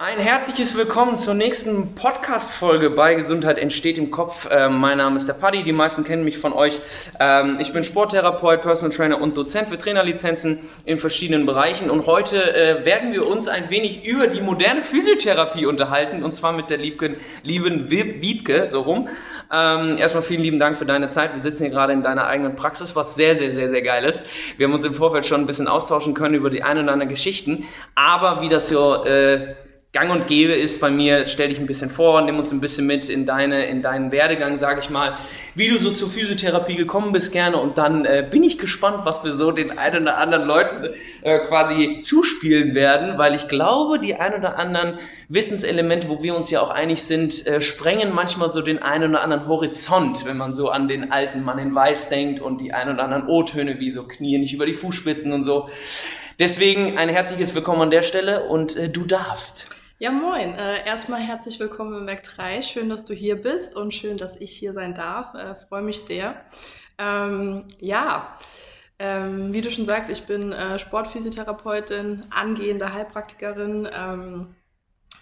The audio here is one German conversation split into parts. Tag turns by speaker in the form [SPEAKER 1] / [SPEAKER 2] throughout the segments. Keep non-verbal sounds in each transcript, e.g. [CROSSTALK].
[SPEAKER 1] Ein herzliches Willkommen zur nächsten Podcast-Folge bei Gesundheit entsteht im Kopf. Ähm, mein Name ist der Paddy, die meisten kennen mich von euch. Ähm, ich bin Sporttherapeut, Personal Trainer und Dozent für Trainerlizenzen in verschiedenen Bereichen. Und heute äh, werden wir uns ein wenig über die moderne Physiotherapie unterhalten, und zwar mit der lieben, lieben Wiebke, so rum. Ähm, erstmal vielen lieben Dank für deine Zeit. Wir sitzen hier gerade in deiner eigenen Praxis, was sehr, sehr, sehr, sehr geil ist. Wir haben uns im Vorfeld schon ein bisschen austauschen können über die ein oder anderen Geschichten. Aber wie das so... Äh, gang und gäbe ist bei mir, stell dich ein bisschen vor, nimm uns ein bisschen mit in, deine, in deinen Werdegang, sage ich mal, wie du so zur Physiotherapie gekommen bist gerne und dann äh, bin ich gespannt, was wir so den ein oder anderen Leuten äh, quasi zuspielen werden, weil ich glaube, die ein oder anderen Wissenselemente, wo wir uns ja auch einig sind, äh, sprengen manchmal so den einen oder anderen Horizont, wenn man so an den alten Mann in Weiß denkt und die ein oder anderen O-Töne wie so Knie nicht über die Fußspitzen und so. Deswegen ein herzliches Willkommen an der Stelle und äh, du darfst.
[SPEAKER 2] Ja, moin. Äh, erstmal herzlich willkommen im Werk 3. Schön, dass du hier bist und schön, dass ich hier sein darf. Äh, Freue mich sehr. Ähm, ja, ähm, wie du schon sagst, ich bin äh, Sportphysiotherapeutin, angehende Heilpraktikerin. Ähm,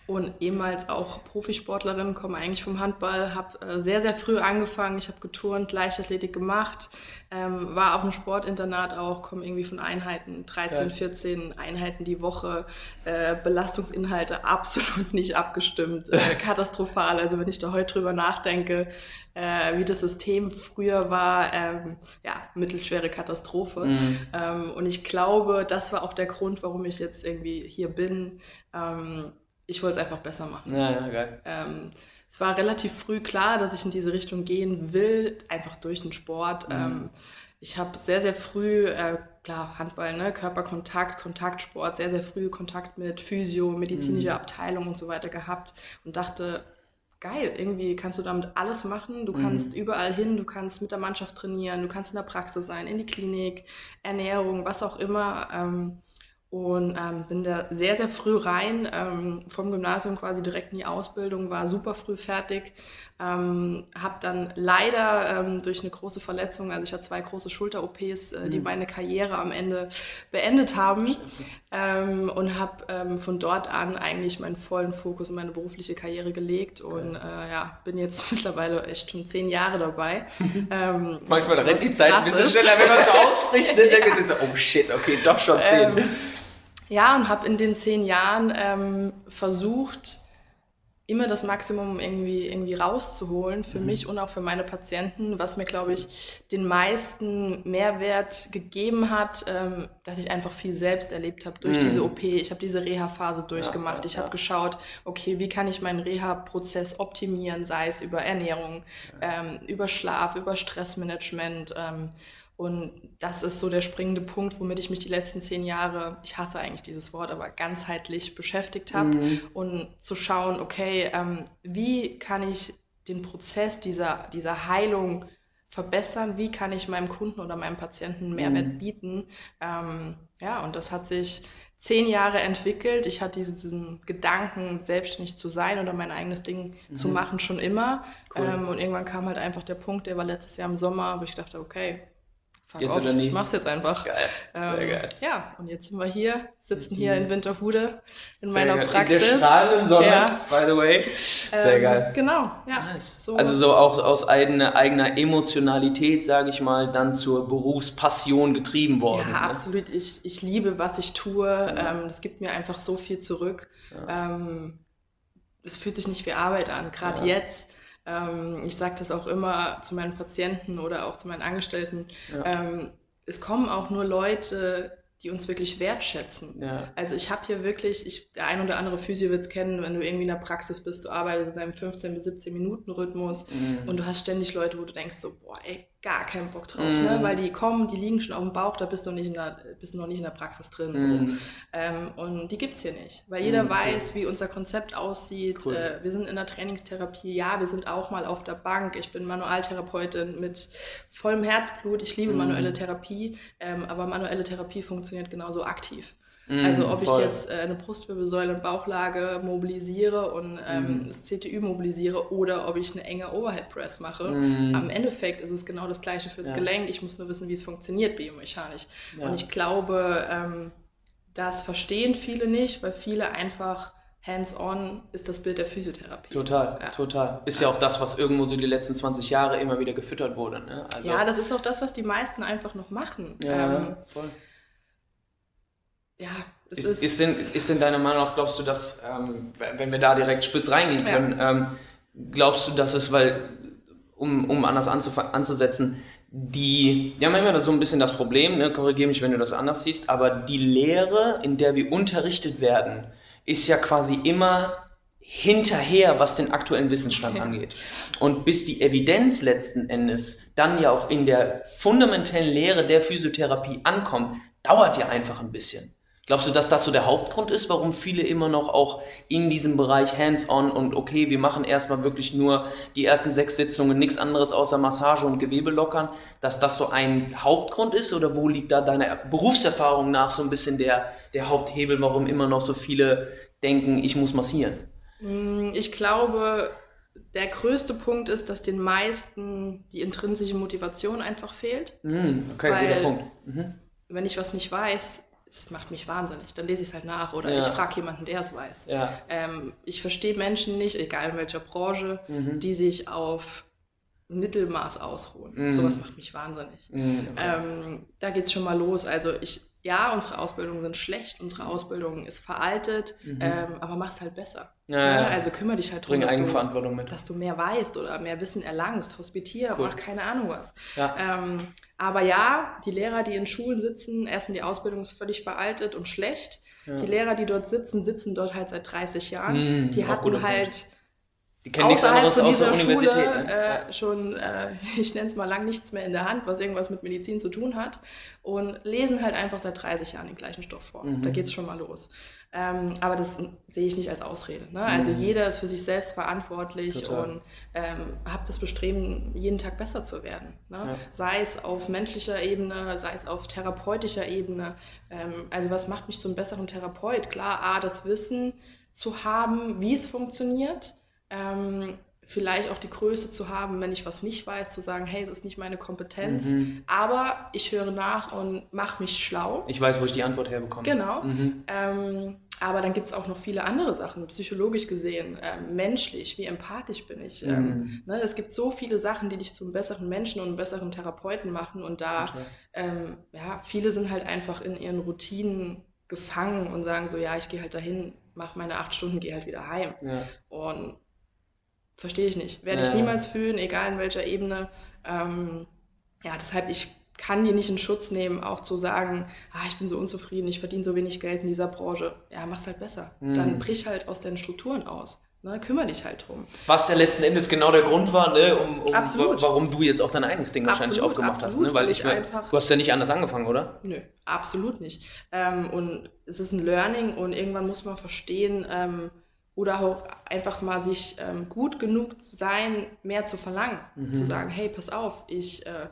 [SPEAKER 2] und ehemals auch Profisportlerin, komme eigentlich vom Handball, habe äh, sehr, sehr früh angefangen. Ich habe geturnt, Leichtathletik gemacht, ähm, war auf dem Sportinternat auch, komme irgendwie von Einheiten, 13, 14 Einheiten die Woche, äh, Belastungsinhalte [LAUGHS] absolut nicht abgestimmt, äh, katastrophal. Also wenn ich da heute drüber nachdenke, äh, wie das System früher war, ähm, ja, mittelschwere Katastrophe. Mhm. Ähm, und ich glaube, das war auch der Grund, warum ich jetzt irgendwie hier bin. Ähm, ich wollte es einfach besser machen. Ja, ja, geil. Ähm, es war relativ früh klar, dass ich in diese Richtung gehen will, einfach durch den Sport. Mhm. Ähm, ich habe sehr, sehr früh, äh, klar, Handball, ne, Körperkontakt, Kontaktsport, sehr, sehr früh Kontakt mit Physio, medizinischer mhm. Abteilung und so weiter gehabt und dachte, geil, irgendwie kannst du damit alles machen. Du mhm. kannst überall hin, du kannst mit der Mannschaft trainieren, du kannst in der Praxis sein, in die Klinik, Ernährung, was auch immer. Ähm, und ähm, bin da sehr, sehr früh rein, ähm, vom Gymnasium quasi direkt in die Ausbildung, war super früh fertig, ähm, habe dann leider ähm, durch eine große Verletzung, also ich hatte zwei große Schulter-OPs, äh, die mhm. meine Karriere am Ende beendet haben ähm, und habe ähm, von dort an eigentlich meinen vollen Fokus in meine berufliche Karriere gelegt und äh, ja, bin jetzt [LAUGHS] mittlerweile echt schon zehn Jahre dabei. [LAUGHS]
[SPEAKER 1] ähm, Manchmal rennt die Zeit ein bisschen schneller, wenn man so ausspricht, [LAUGHS] dann denkt man so, oh shit, okay, doch schon zehn.
[SPEAKER 2] Ja, und habe in den zehn Jahren ähm, versucht, immer das Maximum irgendwie, irgendwie rauszuholen für mhm. mich und auch für meine Patienten, was mir, glaube ich, den meisten Mehrwert gegeben hat, ähm, dass ich einfach viel selbst erlebt habe durch mhm. diese OP. Ich habe diese Reha-Phase durchgemacht. Ja, ja, ich habe ja. geschaut, okay, wie kann ich meinen Reha-Prozess optimieren, sei es über Ernährung, ähm, über Schlaf, über Stressmanagement. Ähm, und das ist so der springende Punkt, womit ich mich die letzten zehn Jahre, ich hasse eigentlich dieses Wort, aber ganzheitlich beschäftigt habe. Mhm. Und zu schauen, okay, ähm, wie kann ich den Prozess dieser, dieser Heilung verbessern? Wie kann ich meinem Kunden oder meinem Patienten Mehrwert mhm. bieten? Ähm, ja, und das hat sich zehn Jahre entwickelt. Ich hatte diesen Gedanken, selbstständig zu sein oder mein eigenes Ding mhm. zu machen, schon immer. Cool. Ähm, und irgendwann kam halt einfach der Punkt, der war letztes Jahr im Sommer, wo ich dachte, okay, fuck jetzt off, ich mach's jetzt einfach. Geil, sehr ähm, geil. Ja, und jetzt sind wir hier, sitzen hier in Winterhude in meiner geil. Praxis.
[SPEAKER 1] In der strahlenden Sonne, ja. by the way. Sehr ähm, geil.
[SPEAKER 2] Genau,
[SPEAKER 1] ja. Nice. So. Also so auch aus eigener, eigener Emotionalität, sage ich mal, dann zur Berufspassion getrieben worden. Ja,
[SPEAKER 2] ne? absolut. Ich, ich liebe, was ich tue. Ja. Ähm, das gibt mir einfach so viel zurück. Ja. Ähm, es fühlt sich nicht wie Arbeit an, gerade jetzt ähm, ich sage das auch immer zu meinen Patienten oder auch zu meinen Angestellten. Ja. Ähm, es kommen auch nur Leute, die uns wirklich wertschätzen. Ja. Also ich habe hier wirklich, ich, der ein oder andere Physio wird es kennen, wenn du irgendwie in der Praxis bist, du arbeitest in einem 15 bis 17 Minuten Rhythmus mhm. und du hast ständig Leute, wo du denkst so, boah, ey, gar keinen Bock drauf, ne? mhm. ne? weil die kommen, die liegen schon auf dem Bauch, da bist du, nicht in der, bist du noch nicht in der Praxis drin. Mhm. So. Ähm, und die gibt's hier nicht, weil jeder mhm. weiß, wie unser Konzept aussieht. Cool. Äh, wir sind in der Trainingstherapie, ja, wir sind auch mal auf der Bank. Ich bin Manualtherapeutin mit vollem Herzblut. Ich liebe mhm. manuelle Therapie, ähm, aber manuelle Therapie funktioniert genauso aktiv. Mm, also ob voll. ich jetzt äh, eine Brustwirbelsäule und Bauchlage mobilisiere und ähm, mm. das CTÜ mobilisiere oder ob ich eine enge Overhead Press mache. Mm. Am Endeffekt ist es genau das gleiche fürs ja. Gelenk. Ich muss nur wissen, wie es funktioniert biomechanisch. Ja. Und ich glaube, ähm, das verstehen viele nicht, weil viele einfach hands-on ist das Bild der Physiotherapie.
[SPEAKER 1] Total, ja. total. Ist ja. ja. auch das, was irgendwo so die letzten 20 Jahre immer wieder gefüttert wurde. Ne?
[SPEAKER 2] Also ja, das ist auch das, was die meisten einfach noch machen.
[SPEAKER 1] Ja, ähm, voll.
[SPEAKER 2] Ja,
[SPEAKER 1] ist, ist, ist, denn, ist denn deiner Meinung nach, glaubst du, dass, ähm, wenn wir da direkt spitz reingehen können, ähm, glaubst du, dass es, weil, um, um anders anzusetzen, die, die haben immer so ein bisschen das Problem, ne, korrigiere mich, wenn du das anders siehst, aber die Lehre, in der wir unterrichtet werden, ist ja quasi immer hinterher, was den aktuellen Wissensstand angeht. Und bis die Evidenz letzten Endes dann ja auch in der fundamentellen Lehre der Physiotherapie ankommt, dauert ja einfach ein bisschen. Glaubst du, dass das so der Hauptgrund ist, warum viele immer noch auch in diesem Bereich hands-on und okay, wir machen erstmal wirklich nur die ersten sechs Sitzungen, nichts anderes außer Massage und Gewebe lockern, dass das so ein Hauptgrund ist oder wo liegt da deiner Berufserfahrung nach so ein bisschen der, der Haupthebel, warum immer noch so viele denken, ich muss massieren?
[SPEAKER 2] Mm, ich glaube, der größte Punkt ist, dass den meisten die intrinsische Motivation einfach fehlt.
[SPEAKER 1] Mm, okay, guter Punkt. Mhm.
[SPEAKER 2] Wenn ich was nicht weiß, das macht mich wahnsinnig. Dann lese ich es halt nach oder ja. ich frage jemanden, der es weiß.
[SPEAKER 1] Ja.
[SPEAKER 2] Ähm, ich verstehe Menschen nicht, egal in welcher Branche, mhm. die sich auf Mittelmaß ausruhen. Mhm. Sowas macht mich wahnsinnig. Mhm, okay. ähm, da geht es schon mal los. Also ich, ja, unsere Ausbildungen sind schlecht, unsere Ausbildung ist veraltet, mhm. ähm, aber mach's halt besser.
[SPEAKER 1] Ja, ja.
[SPEAKER 2] Ne? Also kümmere dich halt darum,
[SPEAKER 1] dass
[SPEAKER 2] du, dass du mehr weißt oder mehr Wissen erlangst, hospitier, cool. mach keine Ahnung was.
[SPEAKER 1] Ja.
[SPEAKER 2] Ähm, aber ja, die Lehrer, die in Schulen sitzen, erstmal die Ausbildung ist völlig veraltet und schlecht. Die Lehrer, die dort sitzen, sitzen dort halt seit 30 Jahren. Mhm, die hatten halt
[SPEAKER 1] die kennen nichts anderes außer Universität. Schule,
[SPEAKER 2] ne? äh, schon, äh, [LAUGHS] ich nenne es mal lang, nichts mehr in der Hand, was irgendwas mit Medizin zu tun hat. Und lesen halt einfach seit 30 Jahren den gleichen Stoff vor. Mhm. Da geht es schon mal los. Ähm, aber das sehe ich nicht als Ausrede. Ne? Also mhm. jeder ist für sich selbst verantwortlich Total. und ähm, hat das Bestreben, jeden Tag besser zu werden. Ne? Ja. Sei es auf menschlicher Ebene, sei es auf therapeutischer Ebene. Ähm, also was macht mich zum besseren Therapeut? Klar, A, das Wissen zu haben, wie es funktioniert ähm, vielleicht auch die Größe zu haben, wenn ich was nicht weiß, zu sagen, hey, es ist nicht meine Kompetenz, mhm. aber ich höre nach und mache mich schlau.
[SPEAKER 1] Ich weiß, wo ich die Antwort herbekomme.
[SPEAKER 2] Genau. Mhm. Ähm, aber dann gibt es auch noch viele andere Sachen, psychologisch gesehen, ähm, menschlich, wie empathisch bin ich. Ähm, mhm. ne, es gibt so viele Sachen, die dich zum besseren Menschen und einem besseren Therapeuten machen und da, ähm, ja, viele sind halt einfach in ihren Routinen gefangen und sagen so, ja, ich gehe halt dahin, mache meine acht Stunden, gehe halt wieder heim.
[SPEAKER 1] Ja.
[SPEAKER 2] Und Verstehe ich nicht. Werde ich niemals fühlen, egal in welcher Ebene. Ähm, ja, deshalb, ich kann die nicht in Schutz nehmen, auch zu sagen, ah, ich bin so unzufrieden, ich verdiene so wenig Geld in dieser Branche. Ja, mach's halt besser. Mhm. Dann brich halt aus deinen Strukturen aus. Ne, kümmere dich halt drum.
[SPEAKER 1] Was ja letzten Endes genau der Grund war, ne, um, um warum du jetzt auch dein eigenes Ding wahrscheinlich absolut, aufgemacht absolut, hast. Ne? Weil ich, mein, einfach, du hast ja nicht anders angefangen, oder?
[SPEAKER 2] Nö, absolut nicht. Ähm, und es ist ein Learning und irgendwann muss man verstehen, ähm, oder auch einfach mal sich ähm, gut genug sein, mehr zu verlangen. Mhm. Zu sagen, hey, pass auf, ich, äh,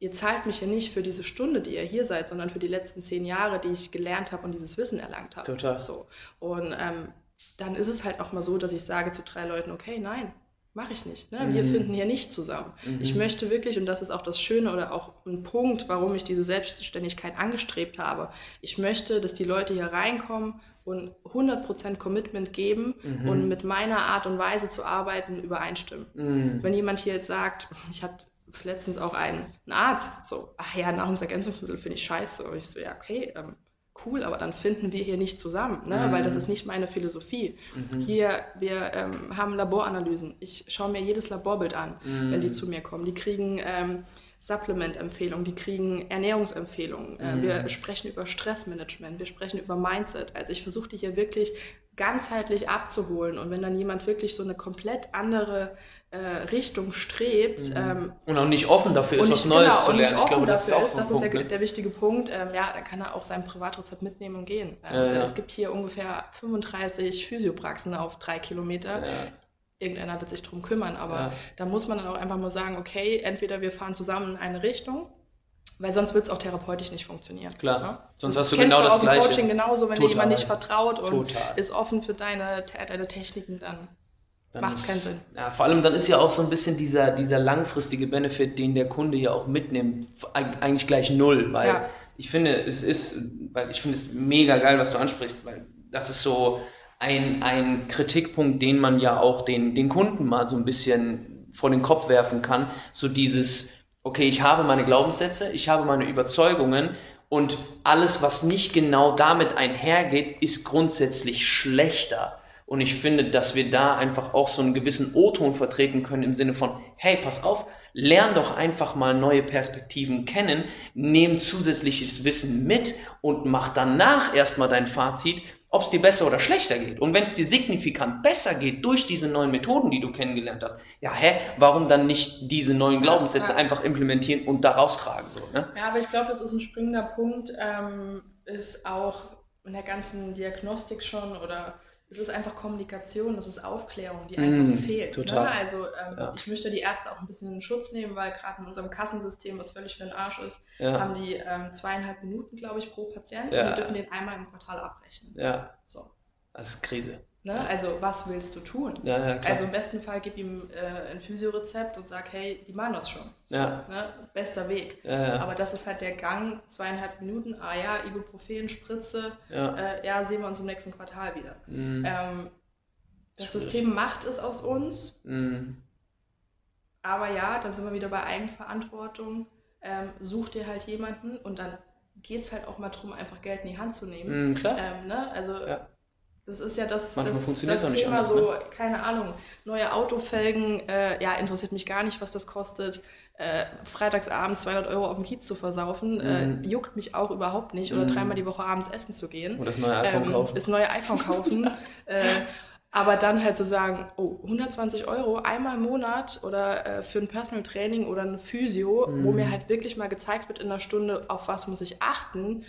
[SPEAKER 2] ihr zahlt mich ja nicht für diese Stunde, die ihr hier seid, sondern für die letzten zehn Jahre, die ich gelernt habe und dieses Wissen erlangt habe.
[SPEAKER 1] Total.
[SPEAKER 2] So. Und ähm, dann ist es halt auch mal so, dass ich sage zu drei Leuten, okay, nein, mache ich nicht. Ne? Wir mhm. finden hier nicht zusammen. Mhm. Ich möchte wirklich, und das ist auch das Schöne oder auch ein Punkt, warum ich diese Selbstständigkeit angestrebt habe, ich möchte, dass die Leute hier reinkommen und 100% Commitment geben mhm. und mit meiner Art und Weise zu arbeiten übereinstimmen. Mhm. Wenn jemand hier jetzt sagt, ich hatte letztens auch einen, einen Arzt, so, ach ja, Nahrungsergänzungsmittel finde ich scheiße. Und ich so, ja, okay, ähm, cool, aber dann finden wir hier nicht zusammen, ne? Mhm. weil das ist nicht meine Philosophie. Mhm. Hier, wir ähm, haben Laboranalysen. Ich schaue mir jedes Laborbild an, mhm. wenn die zu mir kommen. Die kriegen ähm, Supplement-Empfehlungen, die kriegen Ernährungsempfehlungen. Äh, mhm. Wir sprechen über Stressmanagement, wir sprechen über Mindset. Also ich versuche die hier wirklich ganzheitlich abzuholen. Und wenn dann jemand wirklich so eine komplett andere Richtung strebt. Mhm. Ähm,
[SPEAKER 1] und auch nicht offen dafür ist, was Neues genau, zu lernen.
[SPEAKER 2] ich glaube, das ist auch so das ist Punkt, der, ne? der, wichtige Punkt. Ähm, ja, dann kann er auch sein Privatrezept mitnehmen und gehen. Ähm, ja, ja. Es gibt hier ungefähr 35 Physiopraxen auf drei Kilometer. Ja irgendeiner wird sich drum kümmern. Aber da muss man dann auch einfach mal sagen, okay, entweder wir fahren zusammen in eine Richtung, weil sonst wird es auch therapeutisch nicht funktionieren.
[SPEAKER 1] Klar.
[SPEAKER 2] Ne?
[SPEAKER 1] Sonst das hast du genau du
[SPEAKER 2] das
[SPEAKER 1] auch Gleiche.
[SPEAKER 2] Coaching genauso, wenn Total. dir jemand nicht vertraut und Total. ist offen für deine, deine Techniken, dann, dann macht es keinen Sinn.
[SPEAKER 1] Ja, vor allem dann ist ja auch so ein bisschen dieser, dieser langfristige Benefit, den der Kunde ja auch mitnimmt, eigentlich gleich null, weil ja. ich finde, es ist, weil ich finde es mega geil, was du ansprichst, weil das ist so, ein, ein Kritikpunkt, den man ja auch den, den Kunden mal so ein bisschen vor den Kopf werfen kann. So dieses, okay, ich habe meine Glaubenssätze, ich habe meine Überzeugungen und alles, was nicht genau damit einhergeht, ist grundsätzlich schlechter. Und ich finde, dass wir da einfach auch so einen gewissen O-Ton vertreten können im Sinne von, hey, pass auf, lern doch einfach mal neue Perspektiven kennen, nehm zusätzliches Wissen mit und mach danach erstmal dein Fazit, ob es dir besser oder schlechter geht. Und wenn es dir signifikant besser geht durch diese neuen Methoden, die du kennengelernt hast, ja, hä, warum dann nicht diese neuen Glaubenssätze ja. einfach implementieren und daraus tragen? So, ne?
[SPEAKER 2] Ja, aber ich glaube, das ist ein springender Punkt, ähm, ist auch in der ganzen Diagnostik schon oder es ist einfach Kommunikation, es ist Aufklärung, die einfach mm, fehlt. Ne? Total. Ne? Also ähm, ja. ich möchte die Ärzte auch ein bisschen in Schutz nehmen, weil gerade in unserem Kassensystem, was völlig für den Arsch ist, ja. haben die ähm, zweieinhalb Minuten, glaube ich, pro Patient ja. und wir dürfen den einmal im Quartal abrechnen.
[SPEAKER 1] Ja. So. Das ist Krise.
[SPEAKER 2] Ne? Also was willst du tun? Ja, ja, also im besten Fall gib ihm äh, ein Physiorezept und sag, hey, die machen das schon. So, ja. ne? Bester Weg. Aber das ist halt der Gang, zweieinhalb Minuten, ah ja, Ibuprofen, Spritze, ja, äh, ja sehen wir uns im nächsten Quartal wieder. Mhm. Ähm, das Schwierig. System macht es aus uns. Mhm. Aber ja, dann sind wir wieder bei Eigenverantwortung. Ähm, such dir halt jemanden und dann geht es halt auch mal darum, einfach Geld in die Hand zu nehmen.
[SPEAKER 1] Mhm, klar.
[SPEAKER 2] Ähm, ne? Also das ist ja das, das, das Thema anders, so, ne? keine Ahnung, neue Autofelgen, äh, ja, interessiert mich gar nicht, was das kostet. Äh, freitagsabends 200 Euro auf dem Kiez zu versaufen, äh, mhm. äh, juckt mich auch überhaupt nicht. Oder mhm. dreimal die Woche abends essen zu gehen.
[SPEAKER 1] Oder das neue iPhone ähm, kaufen.
[SPEAKER 2] Das neue iPhone kaufen. [LAUGHS] äh, aber dann halt zu so sagen, oh, 120 Euro einmal im Monat oder äh, für ein Personal Training oder ein Physio, mhm. wo mir halt wirklich mal gezeigt wird in einer Stunde, auf was muss ich achten,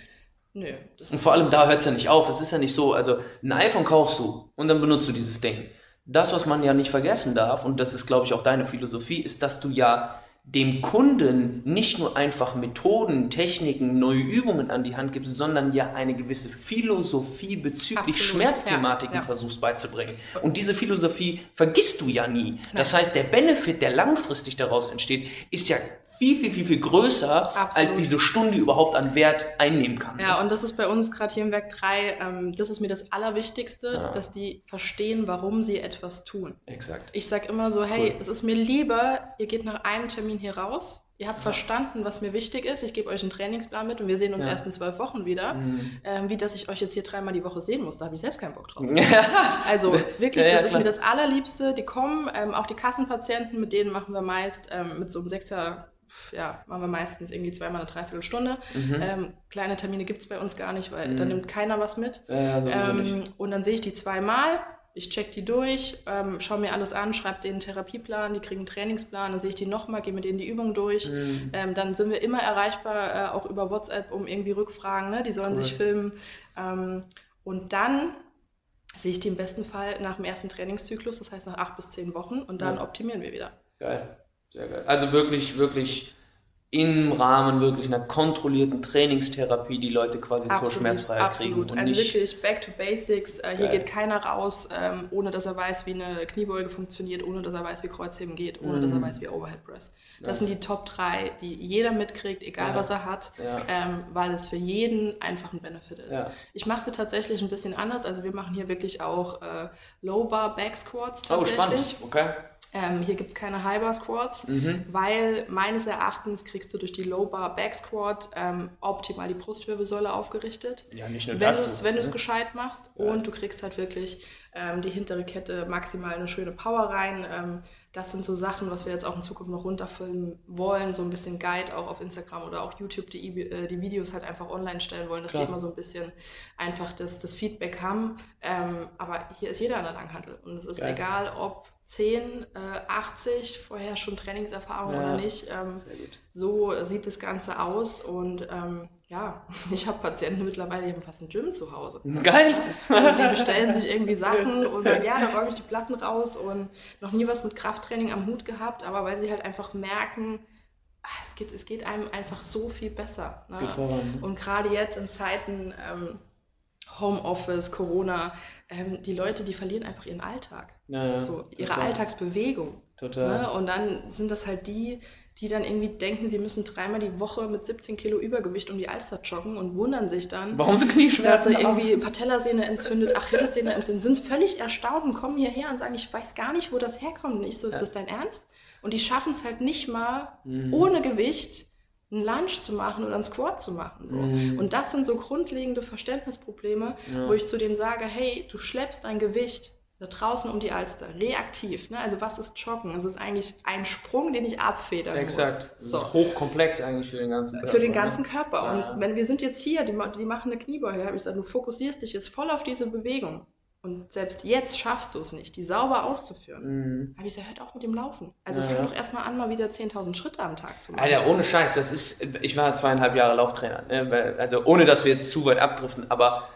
[SPEAKER 1] Nö. und vor allem da hört es ja nicht auf. Es ist ja nicht so, also ein iPhone kaufst du und dann benutzt du dieses Ding. Das, was man ja nicht vergessen darf, und das ist, glaube ich, auch deine Philosophie, ist, dass du ja dem Kunden nicht nur einfach Methoden, Techniken, neue Übungen an die Hand gibst, sondern ja eine gewisse Philosophie bezüglich Absolut, Schmerzthematiken ja, ja. versuchst beizubringen. Und diese Philosophie vergisst du ja nie. Nein. Das heißt, der Benefit, der langfristig daraus entsteht, ist ja viel, viel, viel, viel größer, Absolut. als diese Stunde überhaupt an Wert einnehmen kann.
[SPEAKER 2] Ja, und das ist bei uns gerade hier im Werk 3, ähm, das ist mir das Allerwichtigste, ja. dass die verstehen, warum sie etwas tun.
[SPEAKER 1] Exakt.
[SPEAKER 2] Ich sage immer so, hey, cool. es ist mir lieber, ihr geht nach einem Termin hier raus, Ihr habt ja. verstanden, was mir wichtig ist. Ich gebe euch einen Trainingsplan mit und wir sehen uns ja. erst in zwölf Wochen wieder. Mhm. Ähm, wie dass ich euch jetzt hier dreimal die Woche sehen muss. Da habe ich selbst keinen Bock drauf. [LAUGHS] also wirklich, das ist mir das Allerliebste. Die kommen, ähm, auch die Kassenpatienten, mit denen machen wir meist ähm, mit so einem Sechser ja, machen wir meistens irgendwie zweimal eine Dreiviertelstunde. Mhm. Ähm, kleine Termine gibt es bei uns gar nicht, weil mhm. da nimmt keiner was mit. Ja, so ähm, und dann sehe ich die zweimal, ich check die durch, ähm, schaue mir alles an, schreibe denen einen Therapieplan, die kriegen einen Trainingsplan, dann sehe ich die nochmal, gehe mit denen die Übung durch. Mhm. Ähm, dann sind wir immer erreichbar, äh, auch über WhatsApp, um irgendwie Rückfragen, ne? die sollen cool. sich filmen. Ähm, und dann sehe ich die im besten Fall nach dem ersten Trainingszyklus, das heißt nach acht bis zehn Wochen, und dann ja. optimieren wir wieder.
[SPEAKER 1] Geil. Sehr geil. Also wirklich, wirklich im Rahmen wirklich einer kontrollierten Trainingstherapie die Leute quasi absolut, zur Schmerzfreiheit
[SPEAKER 2] absolut.
[SPEAKER 1] kriegen.
[SPEAKER 2] also wirklich back to basics. Äh, hier geht keiner raus, ähm, ohne dass er weiß, wie eine Kniebeuge funktioniert, ohne dass er weiß, wie Kreuzheben geht, ohne mm. dass er mhm. weiß, wie Overhead Press. Das, das, sind die Top 3, die jeder mitkriegt, egal ja. was er hat, ja. ähm, weil es für jeden einfach ein Benefit ist. Ja. Ich mache sie tatsächlich ein bisschen anders. Also wir machen hier wirklich auch äh, Low Bar Back Squats tatsächlich. Oh, spannend.
[SPEAKER 1] Okay.
[SPEAKER 2] Ähm, hier gibt es keine High Bar Squats, mhm. weil meines Erachtens kriegst du durch die Low Bar Back Squat ähm, optimal die Brustwirbelsäule aufgerichtet.
[SPEAKER 1] Ja, nicht nur
[SPEAKER 2] wenn du es wenn ne? gescheit machst ja. und du kriegst halt wirklich ähm, die hintere Kette maximal eine schöne Power rein. Ähm, das sind so Sachen, was wir jetzt auch in Zukunft noch runterfilmen wollen, so ein bisschen Guide auch auf Instagram oder auch YouTube die, äh, die Videos halt einfach online stellen wollen, dass Klar. die immer so ein bisschen einfach das, das Feedback haben. Ähm, aber hier ist jeder an der Langhantel und es ist Geil. egal, ob 10, äh, 80, vorher schon Trainingserfahrung ja, oder nicht. Ähm, so sieht das Ganze aus und ähm, ja, [LAUGHS] ich habe Patienten mittlerweile, die haben fast ein Gym zu Hause.
[SPEAKER 1] Geil! [LAUGHS]
[SPEAKER 2] Also die bestellen sich irgendwie Sachen und ja, da räume ich die Platten raus und noch nie was mit Krafttraining am Hut gehabt, aber weil sie halt einfach merken, ah, es geht, es geht einem einfach so viel besser. Ne? Und gerade jetzt in Zeiten, ähm, Homeoffice, Corona, ähm, die Leute, die verlieren einfach ihren Alltag.
[SPEAKER 1] Ja,
[SPEAKER 2] so, ihre
[SPEAKER 1] total.
[SPEAKER 2] Alltagsbewegung.
[SPEAKER 1] Total.
[SPEAKER 2] Ne? Und dann sind das halt die, die dann irgendwie denken, sie müssen dreimal die Woche mit 17 Kilo Übergewicht um die Alster joggen und wundern sich dann,
[SPEAKER 1] Warum
[SPEAKER 2] dass
[SPEAKER 1] Knieschmerzen?
[SPEAKER 2] sie irgendwie Patellasehne entzündet, Achillessehne entzündet, sind völlig erstaunt und kommen hierher und sagen, ich weiß gar nicht, wo das herkommt. Und ich so, ist
[SPEAKER 1] Ja.
[SPEAKER 2] das dein Ernst? Und die schaffen es halt nicht mal,
[SPEAKER 1] Mhm.
[SPEAKER 2] ohne Gewicht einen Lunge zu machen oder einen Squat zu machen. So.
[SPEAKER 1] Mhm.
[SPEAKER 2] Und das sind so grundlegende Verständnisprobleme,
[SPEAKER 1] Ja.
[SPEAKER 2] wo ich zu denen sage, hey, du schleppst dein Gewicht da draußen um die Alster, reaktiv. Ne? Also was ist Joggen? Es ist eigentlich ein Sprung, den ich abfedern
[SPEAKER 1] Exakt.
[SPEAKER 2] muss. So.
[SPEAKER 1] Hochkomplex eigentlich für den ganzen Körper.
[SPEAKER 2] Für den
[SPEAKER 1] ne?
[SPEAKER 2] ganzen Körper.
[SPEAKER 1] Ja.
[SPEAKER 2] Und wenn wir sind jetzt hier, die, die machen eine Kniebeuge, habe ich gesagt, du fokussierst dich jetzt voll auf diese Bewegung. Und selbst jetzt schaffst du es nicht, die sauber auszuführen.
[SPEAKER 1] Mhm.
[SPEAKER 2] Habe ich gesagt, hört auf mit dem Laufen. Also
[SPEAKER 1] Ja,
[SPEAKER 2] fang doch erstmal an, mal wieder 10.000 Schritte am Tag zu machen.
[SPEAKER 1] Alter, ohne Scheiß, das ist, ich war zweieinhalb Jahre Lauftrainer, ne? also ohne dass wir jetzt zu weit abdriften, aber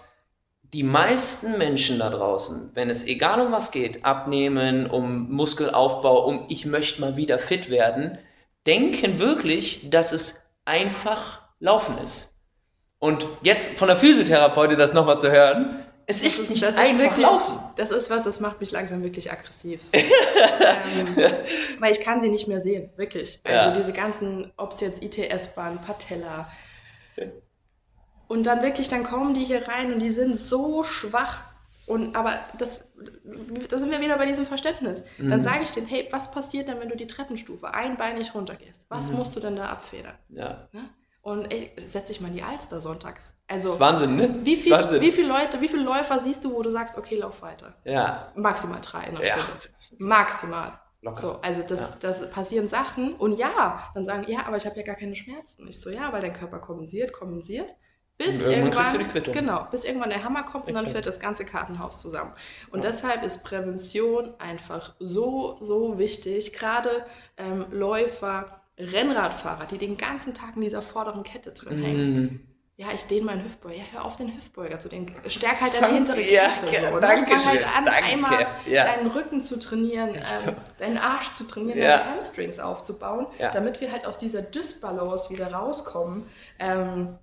[SPEAKER 1] die meisten Menschen da draußen, wenn es egal um was geht, abnehmen, um Muskelaufbau, um ich möchte mal wieder fit werden, denken wirklich, dass es einfach Laufen ist. Und jetzt von der Physiotherapeutin das nochmal zu hören, es
[SPEAKER 2] Das
[SPEAKER 1] ist nicht
[SPEAKER 2] das
[SPEAKER 1] einfach
[SPEAKER 2] wirklich,
[SPEAKER 1] Laufen.
[SPEAKER 2] Das ist was, das macht mich langsam wirklich aggressiv. [LAUGHS] ähm, weil ich kann sie nicht mehr sehen, wirklich. Also
[SPEAKER 1] Ja.
[SPEAKER 2] diese ganzen, ob es jetzt ITS-Bahn, Patella. Und dann wirklich, dann kommen die hier rein und die sind so schwach. Und aber das, da sind wir wieder bei diesem Verständnis. Dann
[SPEAKER 1] Mhm.
[SPEAKER 2] sage ich denen, hey, was passiert denn, wenn du die Treppenstufe einbeinig runtergehst? Was
[SPEAKER 1] Mhm.
[SPEAKER 2] musst du denn da abfedern?
[SPEAKER 1] Ja.
[SPEAKER 2] Ne? Und ey, setz dich mal in die Alster sonntags.
[SPEAKER 1] Das
[SPEAKER 2] Also
[SPEAKER 1] ist Wahnsinn, ne?
[SPEAKER 2] wie,
[SPEAKER 1] Das
[SPEAKER 2] viel,
[SPEAKER 1] Wahnsinn.
[SPEAKER 2] wie viele Leute, wie viele Läufer siehst du, wo du sagst, okay, lauf weiter?
[SPEAKER 1] Ja.
[SPEAKER 2] Maximal drei in der
[SPEAKER 1] Ja.
[SPEAKER 2] Stunde. Maximal.
[SPEAKER 1] Locker.
[SPEAKER 2] So, also das,
[SPEAKER 1] Ja.
[SPEAKER 2] das passieren Sachen und ja, dann sagen, ja, aber ich habe ja gar keine Schmerzen. Ich so, ja, weil dein Körper kompensiert, kompensiert. Bis
[SPEAKER 1] irgendwann
[SPEAKER 2] irgendwann, genau, bis irgendwann der Hammer kommt und dann
[SPEAKER 1] Exakt.
[SPEAKER 2] fällt das ganze Kartenhaus zusammen. Und
[SPEAKER 1] Ja.
[SPEAKER 2] deshalb ist Prävention einfach so, so wichtig. Gerade ähm, Läufer, Rennradfahrer, die den ganzen Tag in dieser vorderen Kette drin hängen.
[SPEAKER 1] Mhm.
[SPEAKER 2] Ja, ich dehne meinen Hüftbeuger. Ja, hör auf den Hüftbeuger zu dehnen. Stärk halt deine hintere Kette.
[SPEAKER 1] ja,
[SPEAKER 2] so, ne?
[SPEAKER 1] danke
[SPEAKER 2] Fang halt an,
[SPEAKER 1] danke,
[SPEAKER 2] einmal
[SPEAKER 1] ja.
[SPEAKER 2] deinen Rücken zu trainieren, ähm, deinen Arsch zu trainieren,
[SPEAKER 1] Ja.
[SPEAKER 2] deine Hamstrings aufzubauen,
[SPEAKER 1] Ja.
[SPEAKER 2] damit wir halt aus dieser Dysbalance wieder rauskommen. Ähm,